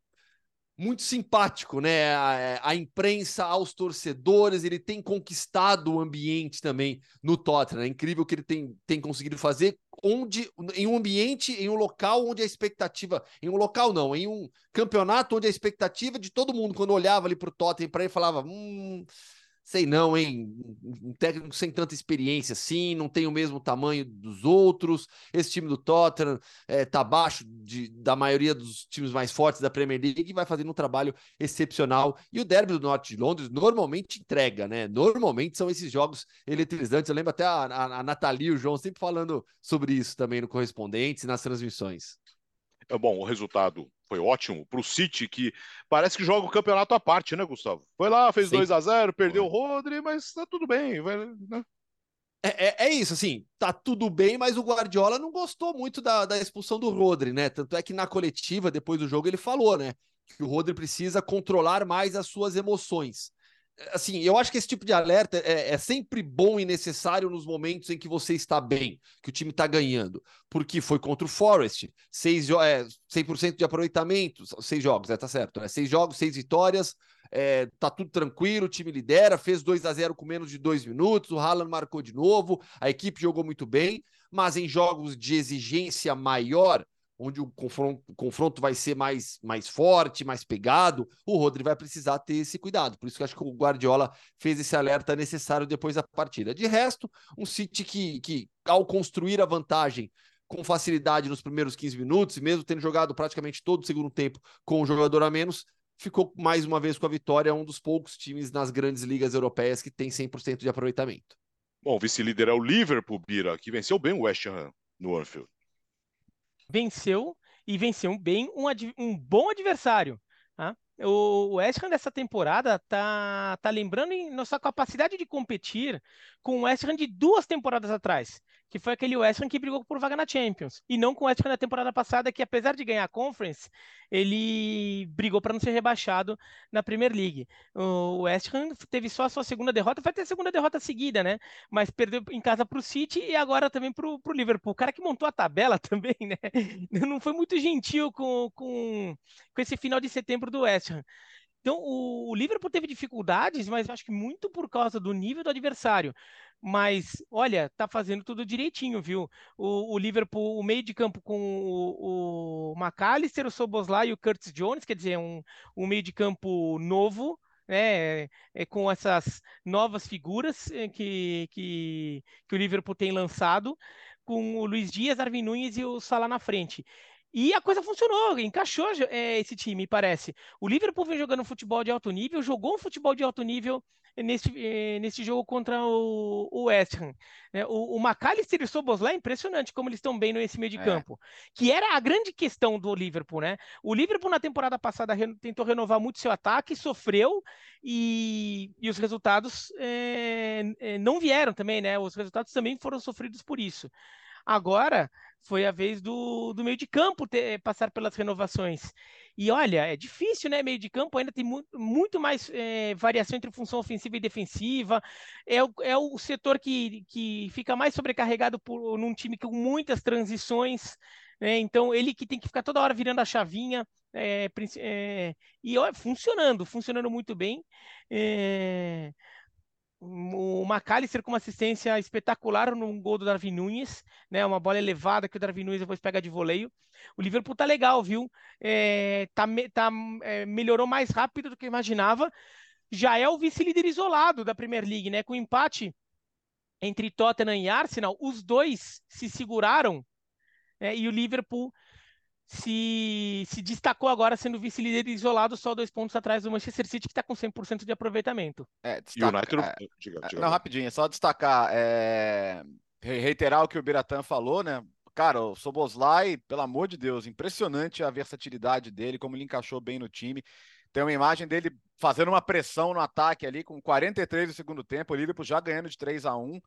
muito simpático, né? A, a, imprensa, aos torcedores, ele tem conquistado o ambiente também no Tottenham. É incrível que ele tem, tem conseguido fazer onde em um ambiente, em um local onde a expectativa, em um local não, em um campeonato onde a expectativa de todo mundo quando olhava ali para o Tottenham para ele falava, hum, sei não, hein? Um técnico sem tanta experiência assim, não tem o mesmo tamanho dos outros. Esse time do Tottenham é, tá abaixo de, da maioria dos times mais fortes da Premier League e vai fazendo um trabalho excepcional. E o derby do Norte de Londres normalmente entrega, né? Normalmente são esses jogos eletrizantes. Eu lembro até a, a, a Nathalie e o João sempre falando sobre isso também no Correspondentes e nas transmissões. É bom, o resultado foi ótimo para o City, que parece que joga o campeonato à parte, né, Gustavo? Foi lá, fez 2 a 0 perdeu o Rodri, mas tá tudo bem, né? É, é, é, isso, assim, tá tudo bem, mas o Guardiola não gostou muito da, da expulsão do Rodri, né? Tanto é que na coletiva, depois do jogo, ele falou, né? Que o Rodri precisa controlar mais as suas emoções assim, eu acho que esse tipo de alerta é, é, sempre bom e necessário nos momentos em que você está bem, que o time está ganhando, porque foi contra o Forest, seis, é, 100% de aproveitamento, seis jogos, é, tá certo, né? seis jogos, seis vitórias, é, tá tudo tranquilo, o time lidera, fez 2 a 0 com menos de dois minutos, o Haaland marcou de novo, a equipe jogou muito bem, mas em jogos de exigência maior, onde o confronto, o confronto vai ser mais, mais forte, mais pegado, o Rodri vai precisar ter esse cuidado. Por isso que acho que o Guardiola fez esse alerta necessário depois da partida. De resto, um City que, que ao construir a vantagem com facilidade nos primeiros 15 minutos, mesmo tendo jogado praticamente todo o segundo tempo com um jogador a menos, ficou mais uma vez com a vitória, um dos poucos times nas grandes ligas europeias que tem 100% de aproveitamento. Bom, o vice-líder é o Liverpool, Bira, que venceu bem o West Ham no Anfield venceu e venceu bem um, um bom adversário. Tá? O West Ham dessa temporada tá, tá lembrando em nossa capacidade de competir com o West Ham de duas temporadas atrás que foi aquele West Ham que brigou por vaga na Champions, e não com o West Ham da temporada passada, que apesar de ganhar a Conference, ele brigou para não ser rebaixado na Premier League. O West Ham teve só a sua segunda derrota, vai ter a segunda derrota seguida, né? Mas perdeu em casa para o City e agora também para o Liverpool. O cara que montou a tabela [LAUGHS] também, né? Não foi muito gentil com, com, com esse final de setembro do West Ham. Então, o, o Liverpool teve dificuldades, mas acho que muito por causa do nível do adversário. Mas, olha, tá fazendo tudo direitinho, viu? O, o Liverpool, o meio de campo com o, o McAllister, o Soboslai e o Curtis Jones, quer dizer, um, um meio de campo novo, né, é, com essas novas figuras é, que, que, que o Liverpool tem lançado, com o Luiz Dias, Arvin Nunes e o Salah na frente. E a coisa funcionou, encaixou é, esse time, parece. O Liverpool vem jogando futebol de alto nível, jogou um futebol de alto nível nesse, eh, nesse jogo contra o, o West Ham. Né? O, o McAllister e o Soboslai é impressionante como eles estão bem nesse meio de é. campo. Que era a grande questão do Liverpool, né? O Liverpool na temporada passada re, tentou renovar muito seu ataque, sofreu e, e os resultados é, não vieram também, né? Os resultados também foram sofridos por isso. Agora foi a vez do, do meio de campo ter, passar pelas renovações. E olha, é difícil, né? Meio de campo ainda tem mu muito mais é, variação entre função ofensiva e defensiva. É o, é o setor que, que fica mais sobrecarregado por num time com muitas transições. Né? Então, ele que tem que ficar toda hora virando a chavinha. É, é, e ó, funcionando, funcionando muito bem. É, o McAllister com uma assistência espetacular no gol do Darwin Nunes, né? Uma bola elevada que o Darwin Nunes depois pega de voleio. O Liverpool tá legal, viu? É, tá, tá é, melhorou mais rápido do que imaginava. Já é o vice-líder isolado da Premier League, né? Com empate entre Tottenham e Arsenal, os dois se seguraram né? e o Liverpool se, se destacou agora sendo vice-líder isolado só dois pontos atrás do Manchester City, que está com 100% de aproveitamento. É, destaca, United... é, diga, diga, não, rapidinho, é só destacar, é, reiterar o que o Biratan falou, né? Cara, o Soboslai, pelo amor de Deus, impressionante a versatilidade dele, como ele encaixou bem no time. Tem uma imagem dele fazendo uma pressão no ataque ali, com 43 do segundo tempo, o Liverpool já ganhando de 3 a 1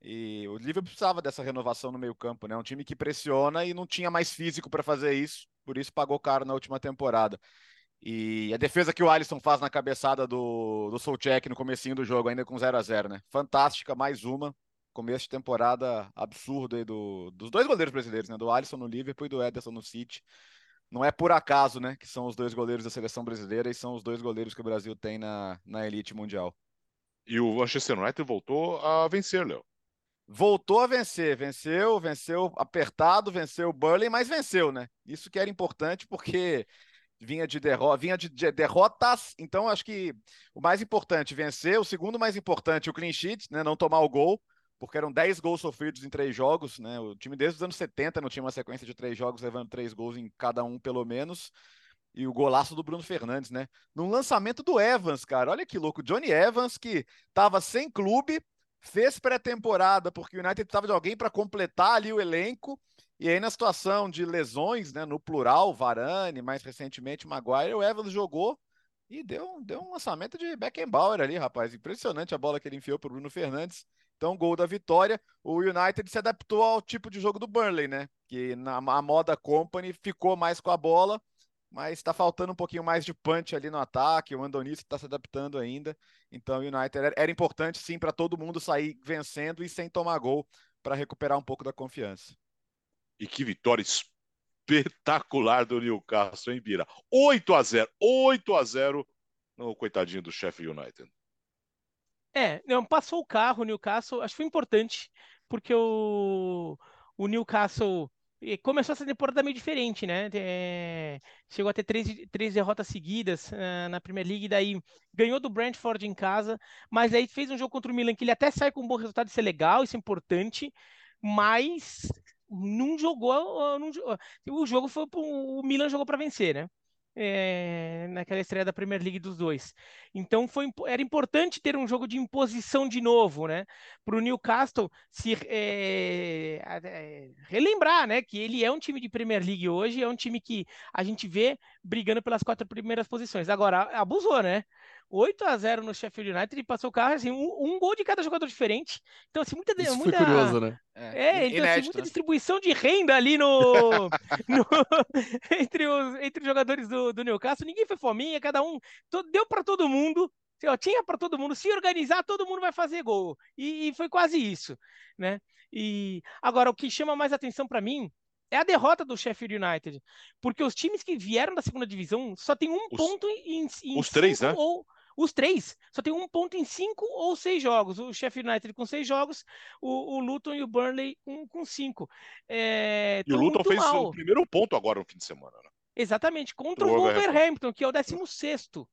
e o Liverpool precisava dessa renovação no meio-campo, né? Um time que pressiona e não tinha mais físico para fazer isso, por isso pagou caro na última temporada. E a defesa que o Alisson faz na cabeçada do, do Solcheck no comecinho do jogo, ainda com 0 a 0 né? Fantástica, mais uma. Começo de temporada absurdo aí do, dos dois goleiros brasileiros, né? Do Alisson no Liverpool e do Ederson no City. Não é por acaso, né? Que são os dois goleiros da seleção brasileira e são os dois goleiros que o Brasil tem na, na elite mundial. E o Manchester United voltou a vencer, Léo voltou a vencer, venceu, venceu apertado, venceu o Burley, mas venceu, né? Isso que era importante porque vinha de derrota, vinha de, de, derrotas, então acho que o mais importante vencer, o segundo mais importante o clean sheet, né, não tomar o gol, porque eram 10 gols sofridos em três jogos, né? O time desde os anos 70 não tinha uma sequência de três jogos levando três gols em cada um pelo menos. E o golaço do Bruno Fernandes, né? No lançamento do Evans, cara. Olha que louco. Johnny Evans, que estava sem clube, fez pré-temporada porque o United precisava de alguém para completar ali o elenco. E aí, na situação de lesões, né, no plural, Varane, mais recentemente Maguire, o Evans jogou e deu, deu um lançamento de Beckenbauer ali, rapaz. Impressionante a bola que ele enfiou para o Bruno Fernandes. Então, gol da vitória. O United se adaptou ao tipo de jogo do Burnley, né? Que na moda Company ficou mais com a bola mas está faltando um pouquinho mais de punch ali no ataque. O Andonis está se adaptando ainda. Então, o United era, importante sim para todo mundo sair vencendo e sem tomar gol para recuperar um pouco da confiança. E que vitória espetacular do Newcastle, hein, Bira? 8 a 0 8 a 0 no coitadinho do Sheffield United. É, não, passou o carro o Newcastle. Acho que foi importante, porque o, o Newcastle começou essa temporada meio diferente, né? É, chegou a ter três, três derrotas seguidas uh, na Premier League, daí ganhou do Brentford em casa, mas aí fez um jogo contra o Milan que ele até sai com um bom resultado, isso é legal, isso é importante, mas não jogou, não, o jogo foi o Milan jogou para vencer, né? É, naquela estreia da Premier League dos dois. Então foi, era importante ter um jogo de imposição de novo, né? Para o Newcastle se é, é, relembrar, né? Que ele é um time de Premier League hoje, é um time que a gente vê brigando pelas quatro primeiras posições. Agora, abusou, né? 8 a 0 no Sheffield United e passou o carro, assim, um, um, gol de cada jogador diferente. Então, assim, muita... Isso muita... foi curioso, né? É, então, assim, muita né? distribuição de renda ali no... [LAUGHS] no... entre, os, entre os jogadores do, do Newcastle. Ninguém foi fominha, cada um... Deu para todo mundo. Assim, ó, tinha para todo mundo. Se organizar, todo mundo vai fazer gol. E, e foi quase isso, né? E agora, o que chama mais atenção para mim é a derrota do Sheffield United. Porque os times que vieram da segunda divisão só tem um os, ponto em, em Os três, né? Ou, os três. Só tem um ponto em cinco ou seis jogos. O Sheffield United com seis jogos, o, o Luton e o Burnley com, com cinco. É, e o Luton fez mal. o primeiro ponto agora no fim de semana. Né? Exatamente, contra o, o Wolverhampton, que é o 16 sexto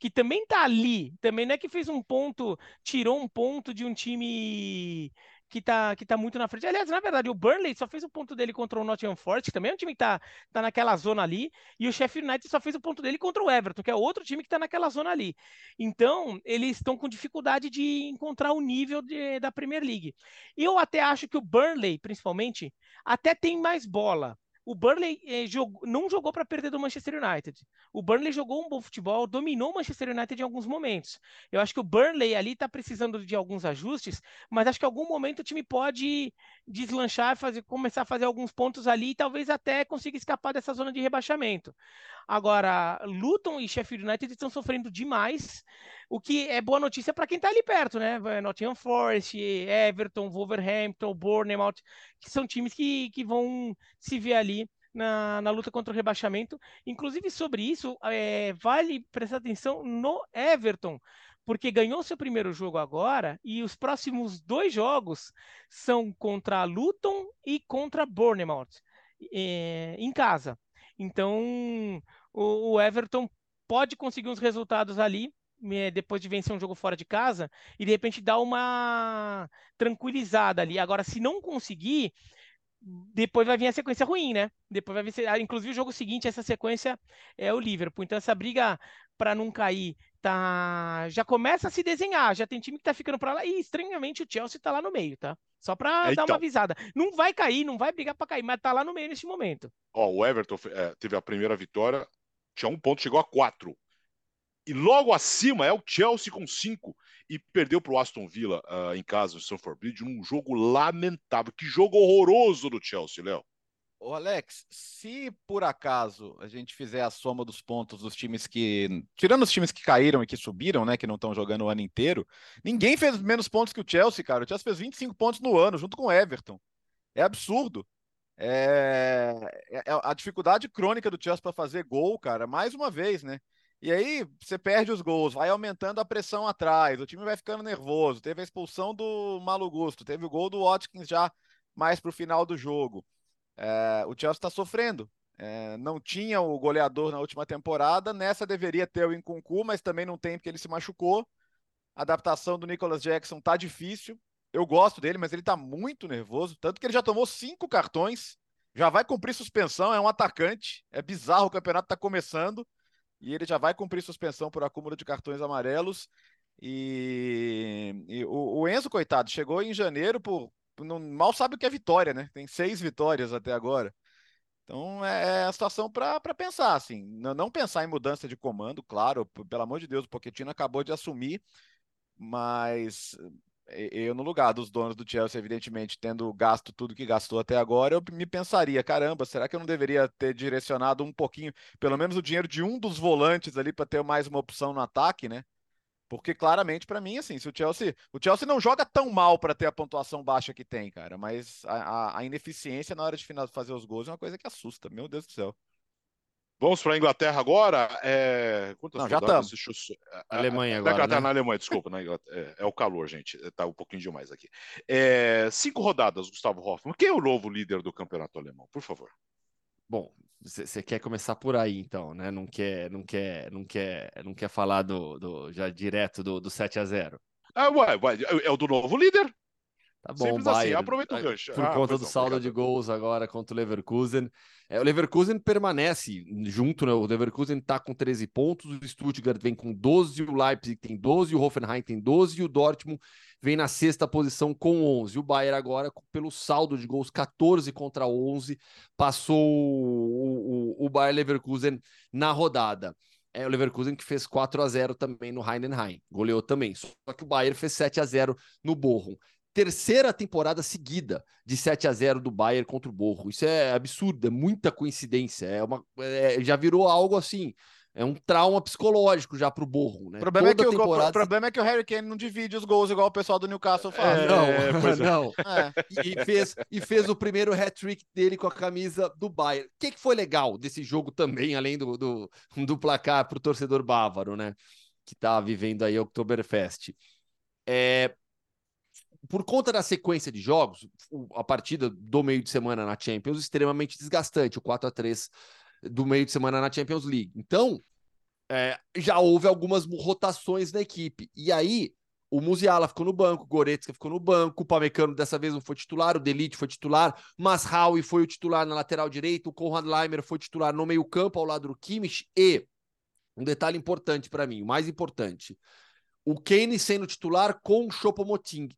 que também tá ali, também não é que fez um ponto, tirou um ponto de um time que tá, que tá muito na frente. Aliás, na verdade, o Burnley só fez o ponto dele contra o Nottingham Forest, que também é um time que tá, tá naquela zona ali, e o Sheffield United só fez o ponto dele contra o Everton, que é outro time que tá naquela zona ali. Então, eles estão com dificuldade de encontrar o nível de, da Premier League. Eu até acho que o Burnley, principalmente, até tem mais bola o Burnley eh, não jogou para perder do Manchester United. O Burnley jogou um bom futebol, dominou o Manchester United em alguns momentos. Eu acho que o Burnley ali está precisando de alguns ajustes, mas acho que em algum momento o time pode deslanchar, fazer, começar a fazer alguns pontos ali e talvez até consiga escapar dessa zona de rebaixamento. Agora, Luton e Sheffield United estão sofrendo demais, o que é boa notícia para quem está ali perto, né? Nottingham Forest, Everton, Wolverhampton, Bournemouth, que são times que, que vão se ver ali na, na, luta contra o rebaixamento. Inclusive, sobre isso, é, vale prestar atenção no Everton, porque ganhou seu primeiro jogo agora e os próximos dois jogos são contra Luton e contra Bournemouth, é, em casa. Então, o, o Everton pode conseguir uns resultados ali depois de vencer um jogo fora de casa e de repente dar uma tranquilizada ali. Agora, se não conseguir, depois vai vir a sequência ruim, né? Depois vai vir, ah, inclusive o jogo seguinte, essa sequência é o Liverpool. Então essa briga para não cair tá já começa a se desenhar, já tem time que tá ficando para lá e estranhamente o Chelsea tá lá no meio, tá? Só para é, dar uma então. avisada. Não vai cair, não vai brigar para cair, mas tá lá no meio neste momento. Ó, o Everton é, teve a primeira vitória, tinha um ponto, chegou a quatro. E logo acima é o Chelsea com cinco e perdeu para o Aston Villa uh, em casa, no Stamford Bridge, num jogo lamentável. Que jogo horroroso do Chelsea, Léo. Ô Alex, se por acaso a gente fizer a soma dos pontos dos times que. Tirando os times que caíram e que subiram, né? Que não estão jogando o ano inteiro, ninguém fez menos pontos que o Chelsea, cara. O Chelsea fez 25 pontos no ano, junto com o Everton. É absurdo. É, é, é a dificuldade crônica do Chelsea para fazer gol, cara, mais uma vez, né? E aí você perde os gols, vai aumentando a pressão atrás, o time vai ficando nervoso. Teve a expulsão do Malo Gusto, teve o gol do Watkins já mais para o final do jogo. É, o Chelsea está sofrendo. É, não tinha o goleador na última temporada, nessa deveria ter o Incuncu, mas também não tem porque ele se machucou. A adaptação do Nicholas Jackson tá difícil. Eu gosto dele, mas ele tá muito nervoso, tanto que ele já tomou cinco cartões, já vai cumprir suspensão, é um atacante. É bizarro, o campeonato tá começando e ele já vai cumprir suspensão por acúmulo de cartões amarelos. E, e o, o, Enzo, coitado, chegou em janeiro por. Não, mal sabe o que é vitória, né? Tem seis vitórias até agora. Então é, é a situação para pensar, assim. Não, não, pensar em mudança de comando, claro, pelo amor de Deus, o Pochettino acabou de assumir, mas eu no lugar dos donos do Chelsea, evidentemente, tendo gasto tudo que gastou até agora, eu me pensaria, caramba, será que eu não deveria ter direcionado um pouquinho, pelo menos o dinheiro de um dos volantes ali para ter mais uma opção no ataque, né? Porque claramente para mim, assim, se o Chelsea, o Chelsea não joga tão mal para ter a pontuação baixa que tem, cara, mas a, a, a ineficiência na hora de fazer os gols é uma coisa que assusta, meu Deus do céu. Vamos para a Inglaterra agora? É... Quantas Não, já estamos. Alemanha agora. Né? Na Alemanha, desculpa. Na é, é, o calor, gente. Está um pouquinho demais aqui. É... Cinco rodadas, Gustavo Hoffmann. Quem é o novo líder do campeonato alemão? Por favor. Bom, você quer começar por aí, então, né? Não quer, não quer, não quer, não quer falar do, do já direto do, do 7 a 0 Ah, ué, ué, é o do novo líder? Tá bom, Simples assim, Bayern. aproveita o gancho. Por Ah, conta do não, saldo obrigado. de gols agora contra o Leverkusen. É, o Leverkusen permanece junto, né? O Leverkusen tá com 13 pontos, o Stuttgart vem com 12, o Leipzig tem 12, o Hoffenheim tem 12 e o Dortmund vem na sexta posição com 11. O Bayern agora, pelo saldo de gols 14 contra 11, passou o, o, o Bayern Leverkusen na rodada. É o Leverkusen que fez 4 a 0 também no Heidenheim, goleou também. Só que o Bayern fez 7 a 0 no Bochum terceira temporada seguida de 7 a 0 do Bayern contra o Borro. Isso é absurdo, é muita coincidência. É uma, é, já virou algo assim. É um trauma psicológico já pro Borro, né? O problema, é que, Toda o, temporada o problema é que o Harry Kane não divide os gols igual o pessoal do Newcastle faz. É, não, É, é. [LAUGHS] não. É. E fez, e fez o primeiro hat-trick dele com a camisa do Bayern. O que, que foi legal desse jogo também, além do, do, do placar pro torcedor bávaro, né? Que tá vivendo aí o Oktoberfest. É, por conta da sequência de jogos, a partida do meio de semana na Champions extremamente desgastante, o 4 a 3 do meio de semana na Champions League. Então, é, já houve algumas rotações na equipe. E aí, o Musiala ficou no banco, o Goretzka ficou no banco, o Pamecano dessa vez não foi titular, o Delite foi titular, mas Howie foi o titular na lateral direita, o Konrad Leimer foi titular no meio-campo ao lado do Kimmich e um detalhe importante para mim, o mais importante, o Kane sendo titular com o Choupo-Moting.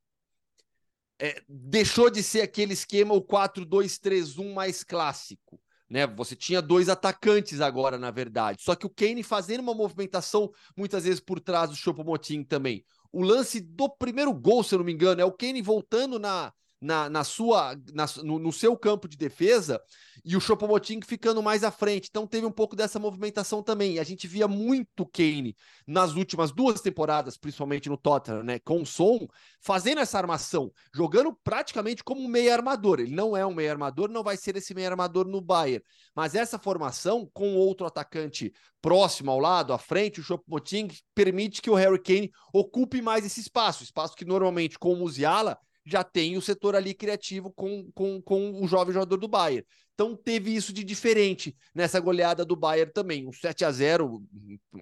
É, deixou de ser aquele esquema o 4-2-3-1 mais clássico. Né? Você tinha dois atacantes agora, na verdade. Só que o Kane fazendo uma movimentação muitas vezes por trás do Choupo-Moting também. O lance do primeiro gol, se eu não me engano, é o Kane voltando na, na, na sua, na, no, no, seu campo de defesa e o Choupo-Moting ficando mais à frente. Então teve um pouco dessa movimentação também. A gente via muito Kane nas últimas duas temporadas, principalmente no Tottenham, né, com o Son, fazendo essa armação, jogando praticamente como um meio armador. Ele não é um meio armador, não vai ser esse meio armador no Bayern. Mas essa formação com outro atacante próximo ao lado, à frente, o Choupo-Moting permite que o Harry Kane ocupe mais esse espaço, espaço que normalmente com o Musiala já tem o setor ali criativo com, com, com o jovem jogador do Bayern. Então teve isso de diferente nessa goleada do Bayern também. Um 7 a 0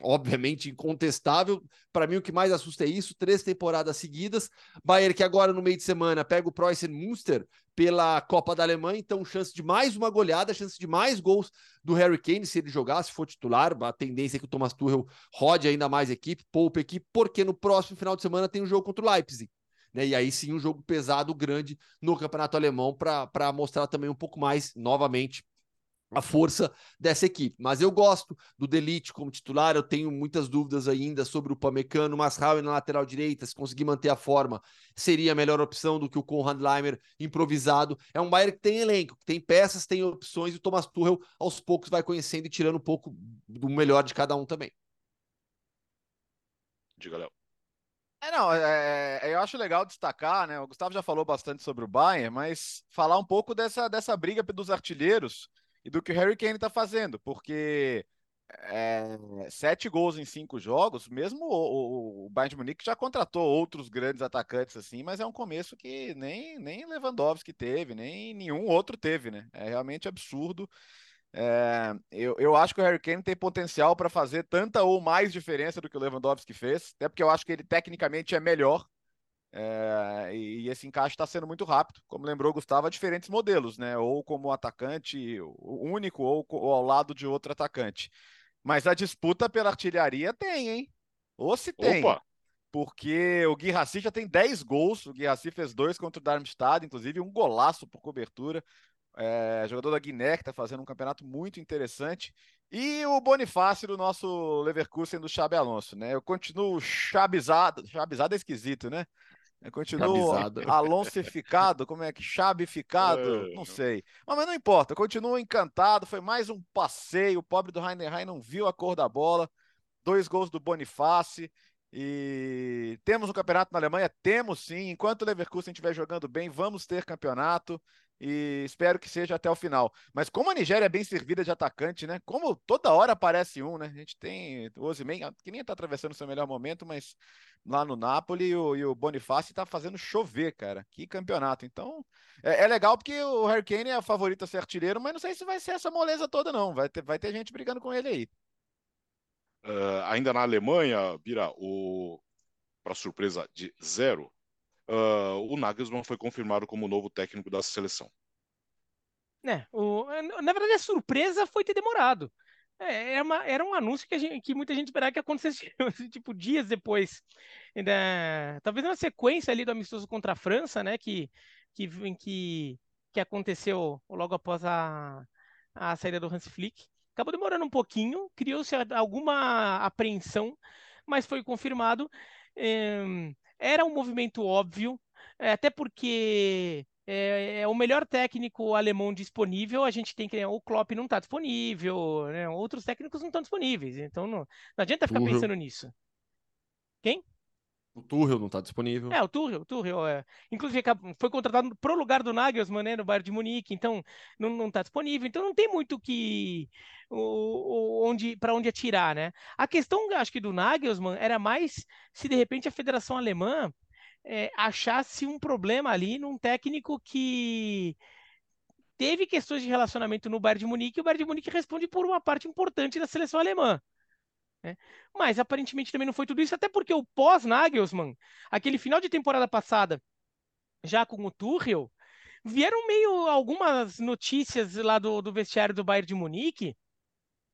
obviamente incontestável. Para mim o que mais assusta é isso, três temporadas seguidas. Bayern que agora no meio de semana pega o Preußen Münster pela Copa da Alemanha, então chance de mais uma goleada, chance de mais gols do Harry Kane se ele jogar, se for titular. A tendência é que o Thomas Tuchel rode ainda mais a equipe, poupa a equipe, porque no próximo final de semana tem um jogo contra o Leipzig. Né? E aí sim um jogo pesado, grande no campeonato alemão para mostrar também um pouco mais, novamente, a força dessa equipe. Mas eu gosto do Delite como titular, eu tenho muitas dúvidas ainda sobre o Pamecano, mas Howe na lateral direita, se conseguir manter a forma, seria a melhor opção do que o Konrad Leimer improvisado. É um Bayern que tem elenco, que tem peças, tem opções, e o Thomas Tuchel aos poucos vai conhecendo e tirando um pouco do melhor de cada um também. Diga, Léo. É, não, é, é, eu acho legal destacar, né? O Gustavo já falou bastante sobre o Bayern, mas falar um pouco dessa, dessa briga dos artilheiros e do que o Harry Kane está fazendo, porque é, sete gols em cinco jogos, mesmo o, o, o Bayern de Munique já contratou outros grandes atacantes assim, mas é um começo que nem, nem Lewandowski teve, nem nenhum outro teve, né? É realmente absurdo. É, eu, eu acho que o Harry Kane tem potencial para fazer tanta ou mais diferença do que o Lewandowski fez, até porque eu acho que ele tecnicamente é melhor. É, e, e, esse encaixe está sendo muito rápido, como lembrou o Gustavo, há diferentes modelos, né? Ou como atacante único, ou, ou ao lado de outro atacante. Mas a disputa pela artilharia tem, hein? Ou se tem. Opa! Porque o Guirassi já tem 10 gols, o Guirassi fez dois contra o Darmstadt, inclusive um golaço por cobertura. É, jogador da Guiné, que está fazendo um campeonato muito interessante. E o Bonifácio do nosso Leverkusen do Xabi Alonso, né? Eu continuo chabizado, chabizado é esquisito, né? Eu continuo alonsificado, como é que chabificado? É. Não sei. Mas, mas não importa, eu continuo encantado. Foi mais um passeio. O pobre do Heidenheim não viu a cor da bola. Dois gols do Bonifácio. E temos um campeonato na Alemanha? Temos sim. Enquanto o Leverkusen estiver jogando bem, vamos ter campeonato e espero que seja até o final. Mas como a Nigéria é bem servida de atacante, né? Como toda hora aparece um, né? A gente tem o Osimhen, que nem tá atravessando seu melhor momento, mas lá no Napoli o, e o Bonifácio tá fazendo chover, cara. Que campeonato. Então, é, é, legal porque o Harry Kane é o favorito a ser artilheiro, mas não sei se vai ser essa moleza toda, não. Vai ter, vai ter gente brigando com ele aí. Uh, ainda na Alemanha, Bira, o para surpresa de zero, uh, o Nagelsmann foi confirmado como novo técnico da seleção. É, o, na verdade, a surpresa foi ter demorado. É, era, uma, era um anúncio que, gente, que, muita gente esperava que acontecesse [LAUGHS] tipo dias depois. Ainda, talvez na sequência ali do amistoso contra a França, né? Que, que, que, que aconteceu logo após a, a saída do Hans Flick. Acabou demorando um pouquinho, criou-se alguma apreensão, mas foi confirmado. É, era um movimento óbvio, é, até porque é, é, o melhor técnico alemão disponível, a gente tem que. O Klopp não está disponível, né? outros técnicos não estão disponíveis, então não, não adianta ficar pensando nisso. Quem? O Tuchel não está disponível. É, o Tuchel, o Tuchel é. Inclusive foi contratado pro lugar do Nagelsmann, né, no Bayern de Munique, então não, não tá disponível, então não tem muito que o, onde para onde atirar, né? A questão, acho que do Nagelsmann era mais se de repente a Federação Alemã é, achasse um problema ali num técnico que teve questões de relacionamento no Bayern de Munique, e o Bayern de Munique responde por uma parte importante da seleção alemã. Né? Mas aparentemente também não foi tudo isso, até porque o pós-Nagelsmann, aquele final de temporada passada, já com o Tuchel, vieram meio algumas notícias lá do, do vestiário do Bayern de Munique,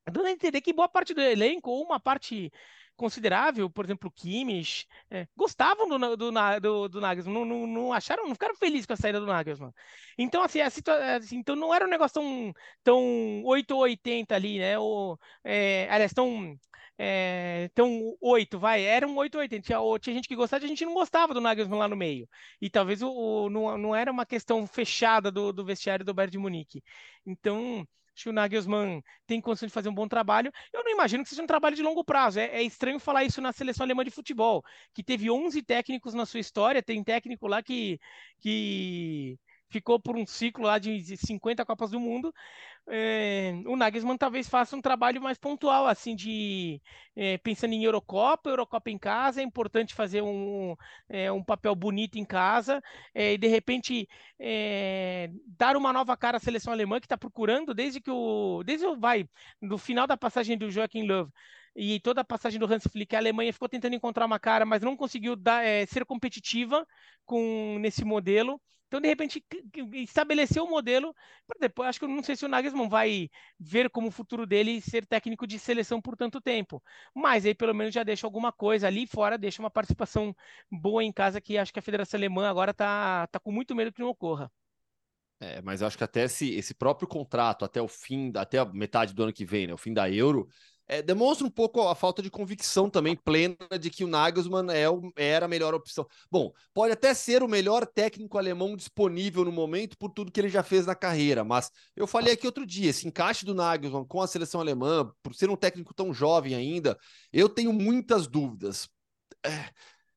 dando a entender que boa parte do elenco, ou uma parte considerável, por exemplo, o Kimmich, é, gostavam do, do, do, do Nagelsmann, não, não, não, acharam, não ficaram felizes com a saída do Nagelsmann. Então, assim, a assim, então não era um negócio tão, tão 8 ou 80 ali, né? Ou, é, aliás, tão, é, tão 8, vai, era um 8 ou 80. Tinha, tinha gente que gostava, a gente não gostava do Nagelsmann lá no meio. E talvez o, o não, não era uma questão fechada do, do vestiário do Bayern de Munique. Então, Acho que o Nagelsmann tem condição de fazer um bom trabalho. Eu não imagino que seja um trabalho de longo prazo. É, é, estranho falar isso na seleção alemã de futebol, que teve 11 técnicos na sua história. Tem técnico lá que, que ficou por um ciclo lá de 50 Copas do Mundo. É, o Nagelsmann talvez faça um trabalho mais pontual, assim, de é, pensando em Eurocopa, Eurocopa em casa, é importante fazer um, é, um papel bonito em casa e de repente dar uma nova cara à seleção alemã que está procurando desde que o desde o vai do final da passagem do Joachim Löw e toda a passagem do Hans Flick, a Alemanha ficou tentando encontrar uma cara, mas não conseguiu dar, ser competitiva com nesse modelo. Então, de repente, estabeleceu o um modelo para depois. Acho que eu não sei se o Nagelsmann vai ver como o futuro dele ser técnico de seleção por tanto tempo. Mas aí, pelo menos, já deixa alguma coisa ali fora, deixa uma participação boa em casa, que acho que a Federação Alemã agora está tá com muito medo que não ocorra. É, mas acho que até esse, esse próprio contrato, até o fim, até a metade do ano que vem, né, o fim da Euro, é, demonstra um pouco a falta de convicção também plena de que o Nagelsmann é o, era a melhor opção. Bom, pode até ser o melhor técnico alemão disponível no momento por tudo que ele já fez na carreira, mas eu falei aqui outro dia, esse encaixe do Nagelsmann com a seleção alemã, por ser um técnico tão jovem ainda, eu tenho muitas dúvidas. É,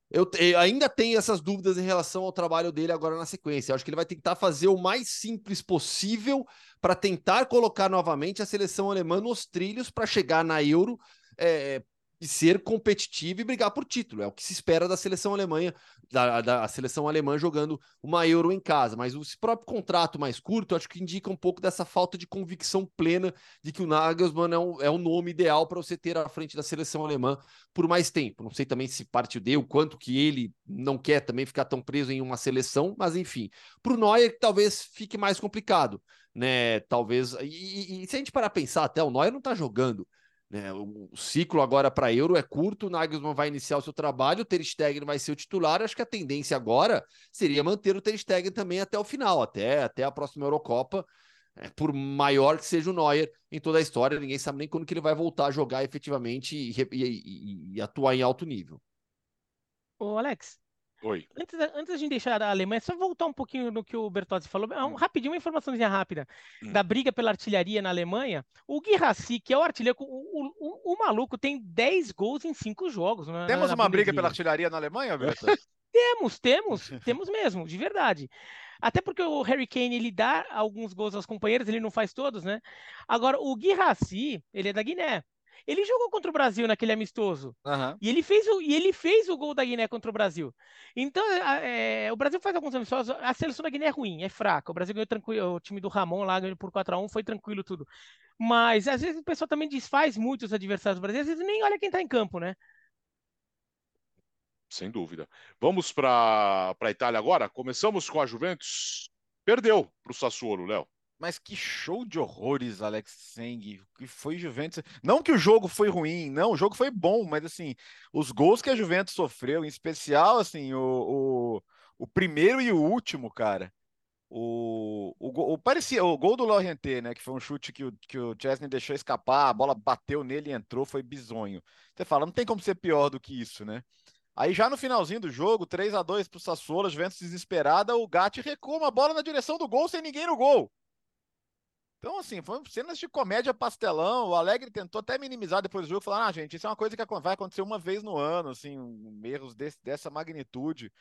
eu, eu, ainda tenho essas dúvidas em relação ao trabalho dele agora na sequência. Eu acho que ele vai tentar fazer o mais simples possível para tentar colocar novamente a seleção alemã nos trilhos para chegar na Euro é, de ser competitivo e brigar por título. É o que se espera da seleção alemã, da, da seleção alemã jogando uma Euro em casa. Mas o próprio contrato mais curto, acho que indica um pouco dessa falta de convicção plena de que o Nagelsmann é, um, é o nome ideal para você ter à frente da seleção alemã por mais tempo. Não sei também se parte deu, quanto que ele não quer também ficar tão preso em uma seleção, mas enfim. Para o Neuer, talvez fique mais complicado. Né, talvez. E, e, e se a gente parar a pensar, até o Neuer não está jogando né? O, ciclo agora para Euro é curto, o Nagelsmann vai iniciar o seu trabalho, o Ter Stegen vai ser o titular. Acho que a tendência agora seria manter o Ter Stegen também até o final, até, até a próxima Eurocopa. É, por maior que seja o Neuer em toda a história, ninguém sabe nem quando que ele vai voltar a jogar efetivamente e, e, e, e atuar em alto nível. Ô Alex, Oi. Antes, antes da gente deixar a Alemanha, só voltar um pouquinho no que o Bertozzi falou. Um, hum. rapidinho, uma informaçãozinha rápida. Hum. Da briga pela artilharia na Alemanha, o Guirassi, que é o artilheiro, o, o, o, maluco tem 10 gols em 5 jogos. Na, temos na uma briga pela artilharia na Alemanha, Berto? [LAUGHS] temos, temos, [LAUGHS] temos mesmo, de verdade. Até porque o Harry Kane, ele dá alguns gols aos companheiros, ele não faz todos, né? Agora, o Guirassi, ele é da Guiné. Ele jogou contra o Brasil naquele amistoso. Uhum. E, ele fez o, e ele fez o gol da Guiné contra o Brasil. Então, é, o Brasil faz alguns amistosos. A seleção da Guiné é ruim, é fraca. O Brasil ganhou tranquilo. O time do Ramon lá ganhou por 4x1, foi tranquilo tudo. Mas, às vezes, o pessoal também desfaz muito os adversários brasileiros. Às vezes nem olha quem tá em campo, né? Sem dúvida. Vamos para a Itália agora? Começamos com a Juventus. Perdeu para o Sassuolo, Léo. Mas que show de horrores, Alex Seng, que foi Juventus. Não que o jogo foi ruim, não, o jogo foi bom, mas assim, os gols que a Juventus sofreu, em especial, assim, o, o, o primeiro e o último, cara. O, o, o, parecia o gol do Lorienté, né? Que foi um chute que o, que o Chesney deixou escapar, a bola bateu nele e entrou, foi bizonho. Você fala, não tem como ser pior do que isso, né? Aí já no finalzinho do jogo, 3 a 2 pro Sassuolo, Juventus desesperada, o Gatti recua uma bola na direção do gol sem ninguém no gol. Então, assim, foi cenas de comédia pastelão. O Alegre tentou até minimizar depois do jogo, falar: ah, gente, isso é uma coisa que vai acontecer uma vez no ano, assim, erros desse, dessa magnitude.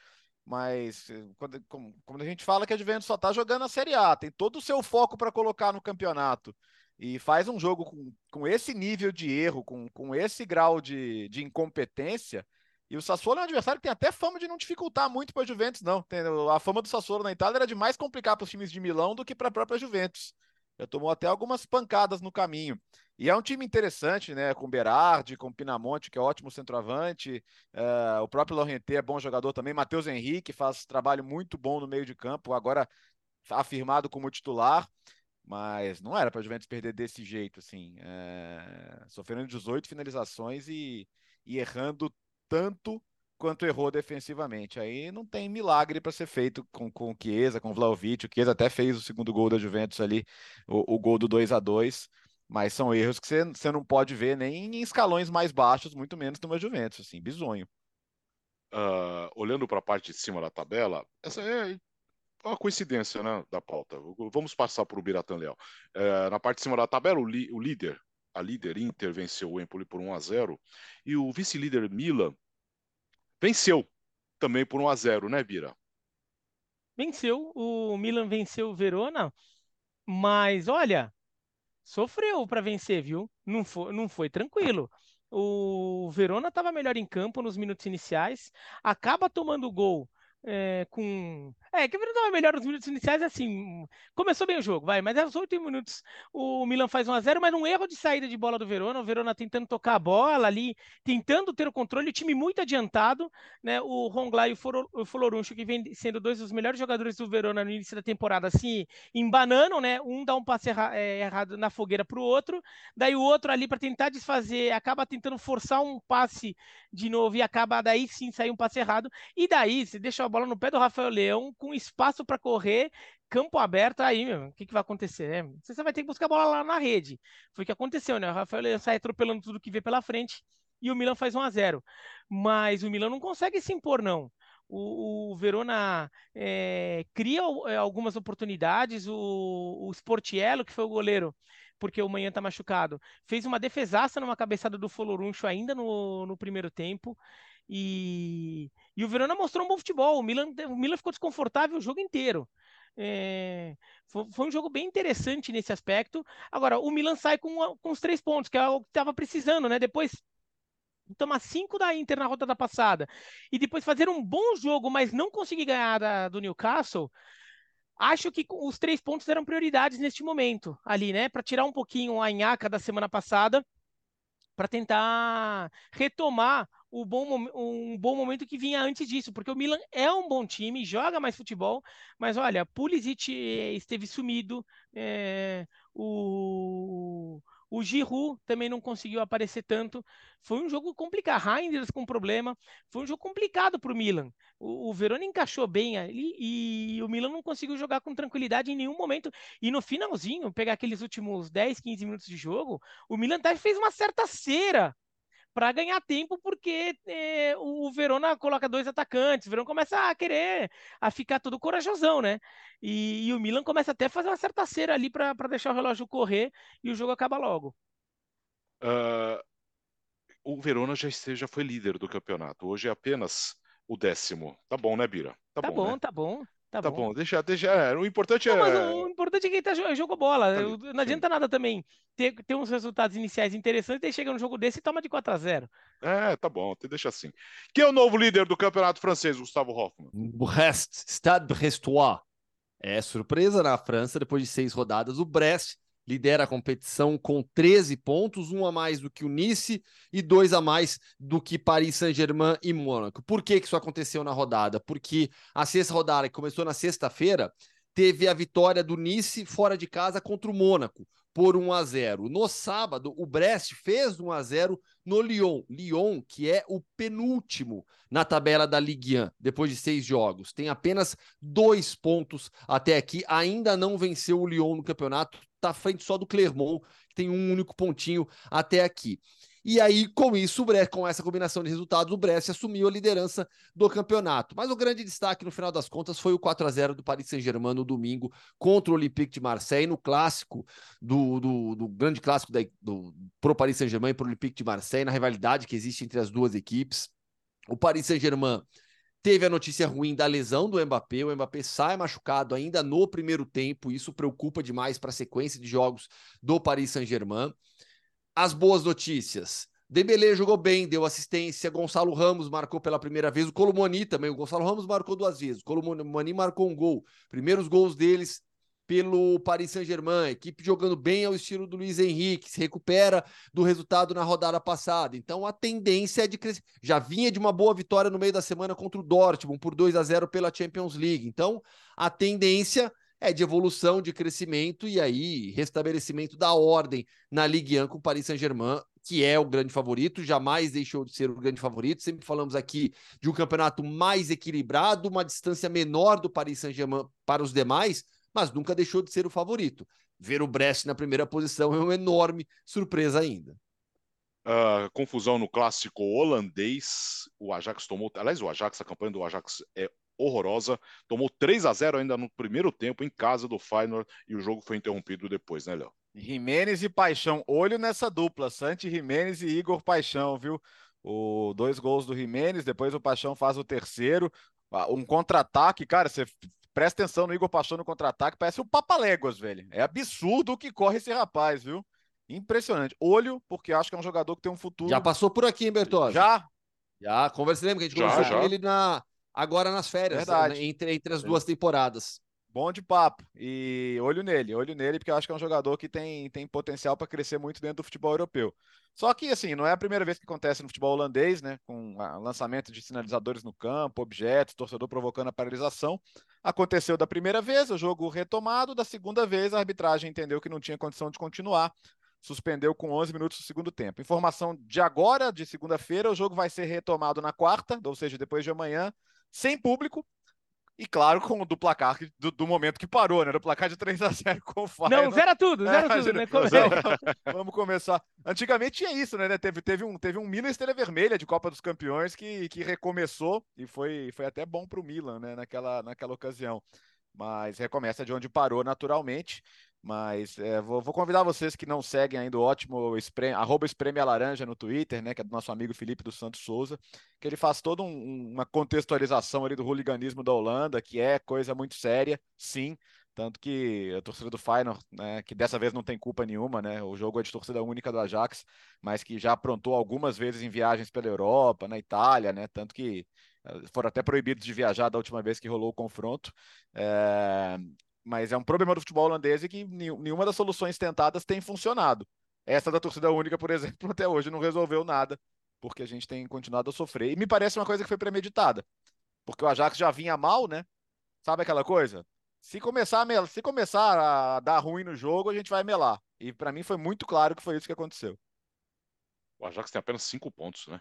Mas eh, quando, quando a gente fala que a Juventus só está jogando a Série A, tem todo o seu foco para colocar no campeonato e faz um jogo com, com esse nível de erro, com, com esse grau de, de incompetência. E o Sassuolo é um adversário que tem até fama de não dificultar muito para a Juventus, não. A fama do Sassuolo na Itália era de mais complicar para os times de Milão do que para a própria Juventus. Já tomou até algumas pancadas no caminho. E é um time interessante, né? Com Berardi, com Pinamonte, que é ótimo centroavante. Uh, o próprio Lorienté é bom jogador também. Matheus Henrique faz trabalho muito bom no meio de campo, agora afirmado como titular. Mas não era para a Juventus perder desse jeito, assim. É... Sofrendo 18 finalizações e, e errando tanto quanto errou defensivamente. Aí não tem milagre para ser feito com, com o Chiesa, com o Vlaovic. O Chiesa até fez o segundo gol da Juventus ali, o, o gol do 2 a 2 mas são erros que você não pode ver nem em escalões mais baixos, muito menos numa Juventus, assim, bizonho. Uh, olhando para a parte de cima da tabela, essa é uma coincidência né, da pauta. Vamos passar para o Biratan Leal. Uh, na parte de cima da tabela, o, o líder, a líder Inter venceu o Empoli por 1 a 0 e o vice-líder Milan venceu também por 1 a 0 né, Bira? Venceu, o Milan venceu o Verona, mas olha, sofreu para vencer, viu? Não foi, não foi tranquilo. O Verona estava melhor em campo nos minutos iniciais, acaba tomando o gol é, com. É, que estava melhor nos minutos iniciais, assim. Começou bem o jogo, vai, mas aos oito minutos o Milan faz 1 a 0 mas um erro de saída de bola do Verona. O Verona tentando tocar a bola ali, tentando ter o controle, o time muito adiantado, né? O Rongla e o Foloruncho, que vem sendo dois dos melhores jogadores do Verona no início da temporada, assim, embananam, né? Um dá um passe erra é, errado na fogueira para o outro, daí o outro ali para tentar desfazer, acaba tentando forçar um passe de novo e acaba daí sim sair um passe errado, e daí você deixa a bola no pé do Rafael Leão, com espaço para correr, campo aberto, aí, meu, o que, que vai acontecer? Né? Você vai ter que buscar a bola lá na rede. Foi o que aconteceu, né? O Rafael Leão sai atropelando tudo que vê pela frente e o Milan faz 1 a 0 Mas o Milan não consegue se impor, não. O, o Verona é, cria é, algumas oportunidades. O, o Sportiello, que foi o goleiro, porque o Manhã tá machucado, fez uma defesaça numa cabeçada do Foloruncho ainda no, no primeiro tempo. E, e o Verona mostrou um bom futebol. O Milan, o Milan ficou desconfortável o jogo inteiro. É, foi, foi, um jogo bem interessante nesse aspecto. Agora, o Milan sai com, com os três pontos, que é o que estava precisando, né? Depois tomar cinco da Inter na rodada passada e depois fazer um bom jogo, mas não conseguir ganhar da, do Newcastle. Acho que os três pontos eram prioridades neste momento ali, né? Para tirar um pouquinho a nhaca da semana passada, para tentar retomar o bom, um bom momento que vinha antes disso, porque o Milan é um bom time, joga mais futebol, mas olha, Pulisic eh, esteve sumido, é, o, o Giroud também não conseguiu aparecer tanto. Foi um jogo complicado. Reinders com problema. Foi um jogo complicado para o Milan. O Verona encaixou bem ali e o Milan não conseguiu jogar com tranquilidade em nenhum momento. E no finalzinho, pegar aqueles últimos 10, 15 minutos de jogo, o Milan até fez uma certa cera para ganhar tempo, porque é, o Verona coloca dois atacantes, o Verona começa a querer a ficar todo corajosão, né? E, e o Milan começa até a fazer uma certa cera ali para deixar o relógio correr e o jogo acaba logo. Uh, o Verona já, já foi líder do campeonato, hoje é apenas o décimo. Tá bom, né, Bira? Tá, tá bom, bom né? tá bom. Tá, tá bom. bom. deixa, deixa. É, o importante não, é. o importante é quem tá jogou bola. Tá não adianta sim. nada também ter, ter uns resultados iniciais interessantes e chega no jogo desse e toma de 4 a 0 É, tá bom, deixa assim. Quem é o novo líder do campeonato francês, Gustavo Hoffmann? Brest, Stade Brestois. É surpresa na França, depois de seis rodadas, o Brest lidera a competição com 13 pontos, um a mais do que o Nice e dois a mais do que Paris Saint-Germain e Mônaco. Por que, isso aconteceu na rodada? Porque a sexta rodada, que começou na sexta-feira, teve a vitória do Nice fora de casa contra o Mônaco por 1 a 0. No sábado, o Brest fez 1 a 0 no Lyon. Lyon, que é o penúltimo na tabela da Ligue 1, depois de seis jogos. Tem apenas dois pontos até aqui. Ainda não venceu o Lyon no campeonato. Está à frente só do Clermont, que tem um único pontinho até aqui. E aí, com isso, Brest, com essa combinação de resultados, o Brest assumiu a liderança do campeonato. Mas o grande destaque, no final das contas, foi o 4 a 0 do Paris Saint-Germain no domingo contra o Olympique de Marseille, no clássico, do, do, do grande clássico da, do, pro Paris Saint-Germain e pro Olympique de Marseille, na rivalidade que existe entre as duas equipes. O Paris Saint-Germain teve a notícia ruim da lesão do Mbappé. O Mbappé sai machucado ainda no primeiro tempo. Isso preocupa demais para a sequência de jogos do Paris Saint-Germain as boas notícias. Dembele jogou bem, deu assistência. Gonçalo Ramos marcou pela primeira vez. O Colomoni também. O Gonçalo Ramos marcou duas vezes. O Colomoni marcou um gol. Primeiros gols deles pelo Paris Saint-Germain. Equipe jogando bem ao estilo do Luiz Henrique. Se recupera do resultado na rodada passada. Então a tendência é de crescer. Já vinha de uma boa vitória no meio da semana contra o Dortmund por 2 a 0 pela Champions League. Então a tendência é de evolução, de crescimento e aí restabelecimento da ordem na Ligue 1 com o Paris Saint-Germain, que é o grande favorito, jamais deixou de ser o grande favorito. Sempre falamos aqui de um campeonato mais equilibrado, uma distância menor do Paris Saint-Germain para os demais, mas nunca deixou de ser o favorito. Ver o Brest na primeira posição é uma enorme surpresa ainda. Uh, confusão no clássico holandês. O Ajax tomou. Aliás, o Ajax, a campanha do Ajax é horrorosa. Tomou 3 a 0 ainda no primeiro tempo em casa do Feyenoord e o jogo foi interrompido depois, né, Léo? Jimenez e Paixão. Olho nessa dupla, Santi Jimenez e Igor Paixão, viu? O dois gols do Jimenez, depois o Paixão faz o terceiro. Ah, um contra-ataque, cara, você presta atenção no Igor Paixão no contra-ataque, parece o Papaléguas, velho. É absurdo o que corre esse rapaz, viu? Impressionante. Olho, porque acho que é um jogador que tem um futuro. Já passou por aqui, hein, Bertozzi? Já? Já, conversei, lembra que a gente conversou já. com ele na, agora nas férias, Verdade. Né, entre, entre as duas temporadas. Bom de papo. E olho nele, olho nele, porque eu acho que é um jogador que tem, tem potencial para crescer muito dentro do futebol europeu. Só que, assim, não é a primeira vez que acontece no futebol holandês, né? Com lançamento de sinalizadores no campo, objetos, torcedor provocando a paralisação. Aconteceu da primeira vez, o jogo retomado. Da segunda vez, a arbitragem entendeu que não tinha condição de continuar. Suspendeu com 11 minutos do segundo tempo. Informação de agora, de segunda-feira, o jogo vai ser retomado na quarta, ou seja, depois de amanhã, sem público. E claro, com o do placar do, do, momento que parou, né? Do placar de 3 a 0 com o Feyenoord. Não, zera tudo, zera é, tudo, né? Vamos começar. Antigamente tinha isso, né? Teve, teve um, teve um Milan Estrela Vermelha de Copa dos Campeões que, que recomeçou e foi, foi até bom para o Milan, né? Naquela, naquela ocasião. Mas recomeça de onde parou naturalmente. Mas é, vou, vou, convidar vocês que não seguem ainda o ótimo Espreme, Laranja no Twitter, né? Que é do nosso amigo Felipe dos Santos Souza, que ele faz toda um, uma contextualização ali do hooliganismo da Holanda, que é coisa muito séria, sim. Tanto que a torcida do Feyenoord, né, que dessa vez não tem culpa nenhuma, né? O jogo é de torcida única do Ajax, mas que já aprontou algumas vezes em viagens pela Europa, na Itália, né? Tanto que eh, foram até proibidos de viajar da última vez que rolou o confronto. É mas é um problema do futebol holandês e que nenhuma das soluções tentadas tem funcionado. Essa da torcida única, por [LAUGHS] exemplo, até hoje não resolveu nada, porque a gente tem continuado a sofrer. E me parece uma coisa que foi premeditada, porque o Ajax já vinha mal, né? Sabe aquela coisa? Se começar a, mel... Se começar a dar ruim no jogo, a gente vai melar. E para mim foi muito claro que foi isso que aconteceu. O Ajax tem apenas cinco pontos, né?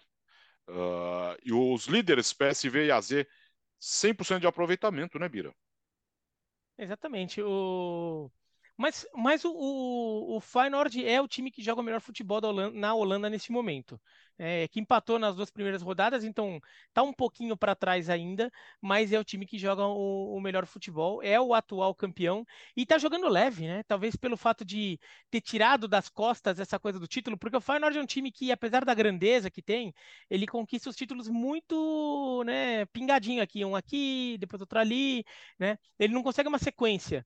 Uh, e os líderes PSV e AZ, 100% de aproveitamento, né, Bira? Exatamente. O... Mas, mas o, o, o Feyenoord é o time que joga o melhor futebol Holanda, na Holanda nesse momento é, que empatou nas duas primeiras rodadas, então tá um pouquinho para trás ainda, mas é o time que joga o, o, melhor futebol, é o atual campeão e tá jogando leve, né? Talvez pelo fato de ter tirado das costas essa coisa do título, porque o Feyenoord é um time que, apesar da grandeza que tem, ele conquista os títulos muito, né, pingadinho aqui, um aqui, depois outro ali, né? Ele não consegue uma sequência.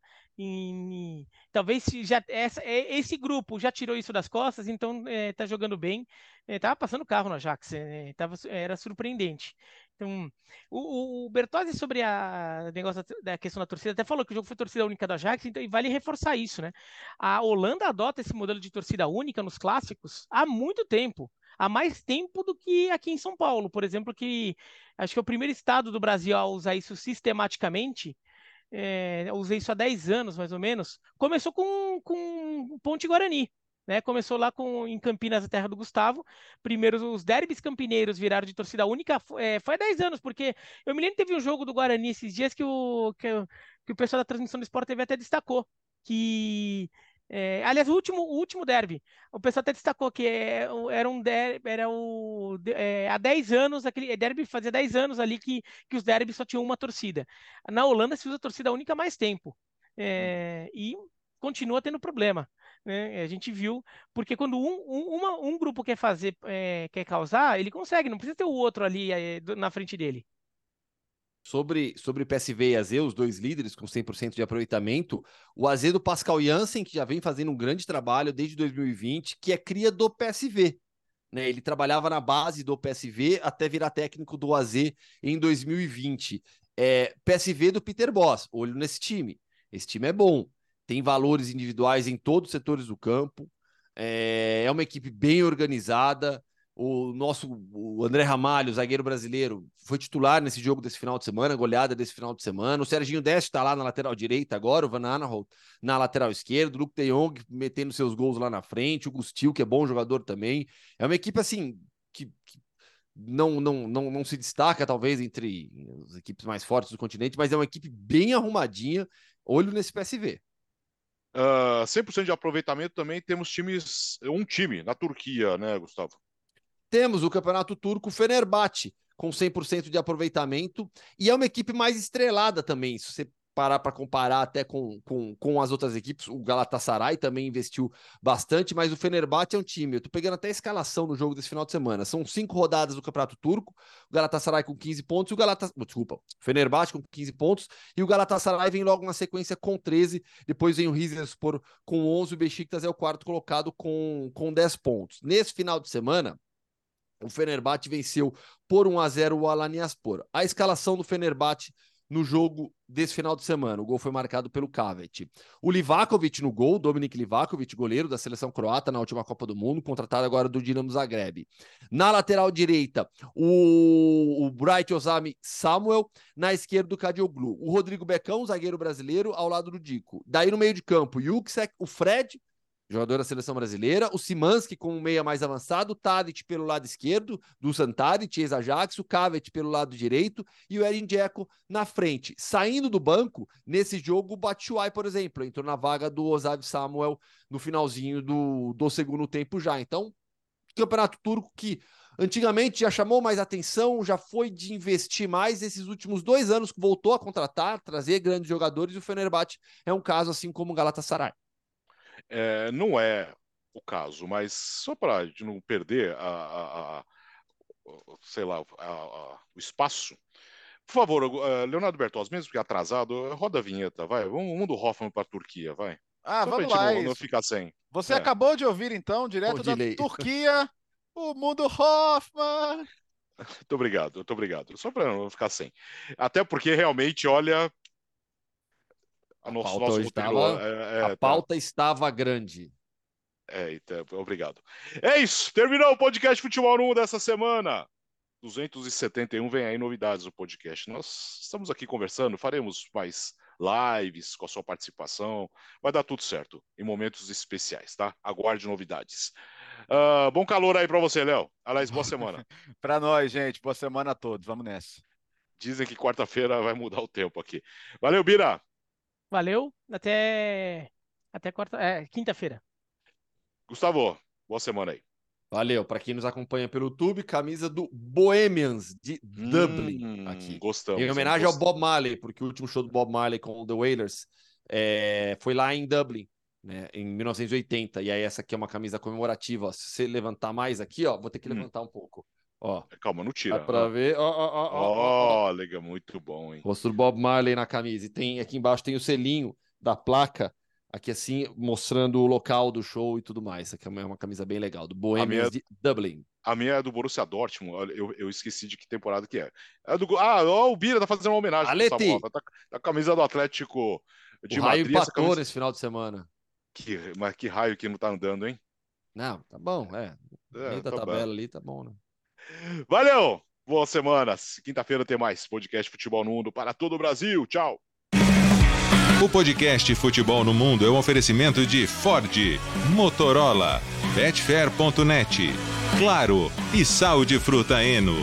Talvez já essa, esse grupo já tirou isso das costas, então está é, jogando bem. Estava é, passando carro no Ajax, é, tava, era surpreendente. Então, o, o Bertozzi sobre a negócio da, questão da torcida até falou que o jogo foi torcida única do Ajax, então e vale reforçar isso, né? A Holanda adota esse modelo de torcida única nos clássicos há muito tempo, há mais tempo do que aqui em São Paulo, por exemplo, que acho que é o primeiro estado do Brasil a usar isso sistematicamente. É, usei isso há 10 anos, mais ou menos. Começou com, com Ponte Guarani. Né? Começou lá com, em Campinas, a terra do Gustavo. Primeiro, os derbys campineiros viraram de torcida única. É, foi há 10 anos, porque eu me lembro que teve um jogo do Guarani esses dias que o, que, que o pessoal da transmissão do Sport TV até destacou. Que é, aliás, o último, o último derby, o pessoal até destacou que é, era um derby, era o, é, há 10 anos, aquele derby fazia 10 anos ali que, que os derbys só tinham uma torcida. Na Holanda se usa torcida única há mais tempo. É, e continua tendo problema. Né? A gente viu, porque quando um, um, uma, um grupo quer fazer, é, quer causar, ele consegue, não precisa ter o outro ali é, na frente dele. Sobre, sobre PSV e AZ, os dois líderes com 100% de aproveitamento, o AZ do Pascal Janssen, que já vem fazendo um grande trabalho desde 2020, que é cria do PSV. Né? Ele trabalhava na base do PSV até virar técnico do AZ em 2020. É, PSV do Peter Boss, olho nesse time. Esse time é bom tem valores individuais em todos os setores do campo, é, é uma equipe bem organizada. O nosso o André Ramalho, zagueiro brasileiro, foi titular nesse jogo desse final de semana, goleada desse final de semana. O Serginho Deste está lá na lateral direita agora, o Van Aanholt na lateral esquerda, o Luke de Jong metendo seus gols lá na frente, o Gustil, que é bom jogador também. É uma equipe assim que, que não, não, não, não se destaca, talvez, entre as equipes mais fortes do continente, mas é uma equipe bem arrumadinha. Olho nesse PSV. Uh, ah, 100% de aproveitamento também temos times, um time na Turquia, né, Gustavo? Temos o Campeonato Turco Fenerbahçe com 100% de aproveitamento e é uma equipe mais estrelada também. Se você parar para comparar até com, com, com as outras equipes, o Galatasaray também investiu bastante, mas o Fenerbahçe é um time. Eu tô pegando até a escalação no jogo desse final de semana. São cinco rodadas do Campeonato Turco, o Galatasaray com 15 pontos e o Galatasaray, desculpa, o Fenerbahçe com 15 pontos e o Galatasaray vem logo na sequência com 13, depois vem o Rizespor com 11, o Besiktas é o quarto colocado com, com 10 pontos. Nesse final de semana, o Fenerbahçe venceu por 1 a 0 o Alaniaspor. A escalação do Fenerbahçe no jogo desse final de semana. O gol foi marcado pelo Kavet. O Livakovic no gol, Dominik Livakovic, goleiro da seleção croata na última Copa do Mundo, contratado agora do Dinamo Zagreb. Na lateral direita, o, o Bright Osami Samuel, na esquerda o Kadioglu. O Rodrigo Becão, zagueiro brasileiro, ao lado do Dico. Daí no meio de campo, Yuksek, o Fred, jogador da seleção brasileira, o Simanski com um meia mais avançado, o Tadic pelo lado esquerdo, do Santadic, ex-Ajax, o Kavet pelo lado direito e o Erin Dzeko na frente. Saindo do banco, nesse jogo, o Batshuayi, por exemplo, entrou na vaga do Osav Samuel no finalzinho do, do segundo tempo já. Então, campeonato turco que antigamente já chamou mais atenção, já foi de investir mais nesses últimos dois anos, voltou a contratar, trazer grandes jogadores, e o Fenerbahçe é um caso assim como o Galatasaray. É, não é o caso, mas só para não perder a, a, a sei lá, a, o espaço. Por favor, uh, Leonardo Bertozzi, mesmo que atrasado, roda a vinheta, vai. Vamos, vamos do Hoffman para a Turquia, vai. Ah, Só vamos lá. Não, não ficar sem. Você é. acabou de ouvir, então, direto da Turquia, o mundo Hoffman. [LAUGHS] Muito obrigado, muito obrigado. Só para não ficar sem. Até porque realmente, olha, a, nosso, pauta, nosso estava, é, é, a tá. pauta estava grande. É, então, obrigado. É isso. Terminou o podcast Futebol 1 dessa semana. 271 vem aí novidades do podcast. Nós estamos aqui conversando, faremos mais lives com a sua participação. Vai dar tudo certo em momentos especiais, tá? Aguarde novidades. Uh, bom calor aí para você, Léo. Aliás, boa semana. [LAUGHS] para nós, gente. Boa semana a todos. Vamos nessa. Dizem que quarta-feira vai mudar o tempo aqui. Valeu, Bira. Valeu, até até quarta, é, quinta-feira. Gustavo, boa semana aí. Valeu, para quem nos acompanha pelo YouTube, camisa do Bohemians de Dublin hum, aqui. Gostamos. Em homenagem gostamos. ao Bob Marley, porque o último show do Bob Marley com o The Wailers é, foi lá em Dublin, né, em 1980. E aí essa aqui é uma camisa comemorativa. Ó. Se você levantar mais aqui, ó, vou ter que hum. levantar um pouco. Ó, Calma, não tira. Dá pra ver. Ó, ó, ó, ó, ó, legal, muito bom, hein? Rosto do Bob Marley na camisa. E tem aqui embaixo tem o selinho da placa, aqui assim, mostrando o local do show e tudo mais. Essa aqui é uma camisa bem legal, do Bohemians minha, de Dublin. A minha é do Borussia Dortmund. Eu, eu esqueci de que temporada que é. é do, ah, ó, o Bira tá fazendo uma homenagem. Aleti. Tá, tá camisa do Atlético de o raio Madrid. essa empatou camisa- nesse final de semana. que, mas que raio que não tá andando, hein? Não, tá bom, é. É, tá tabela bom. ali, tá bom, né? Valeu! Boa semana. Quinta-feira tem mais podcast Futebol no Mundo para todo o Brasil. Tchau! O podcast Futebol no Mundo é um oferecimento de Ford, Motorola, Betfair.net, Claro e Sal de Fruta Eno.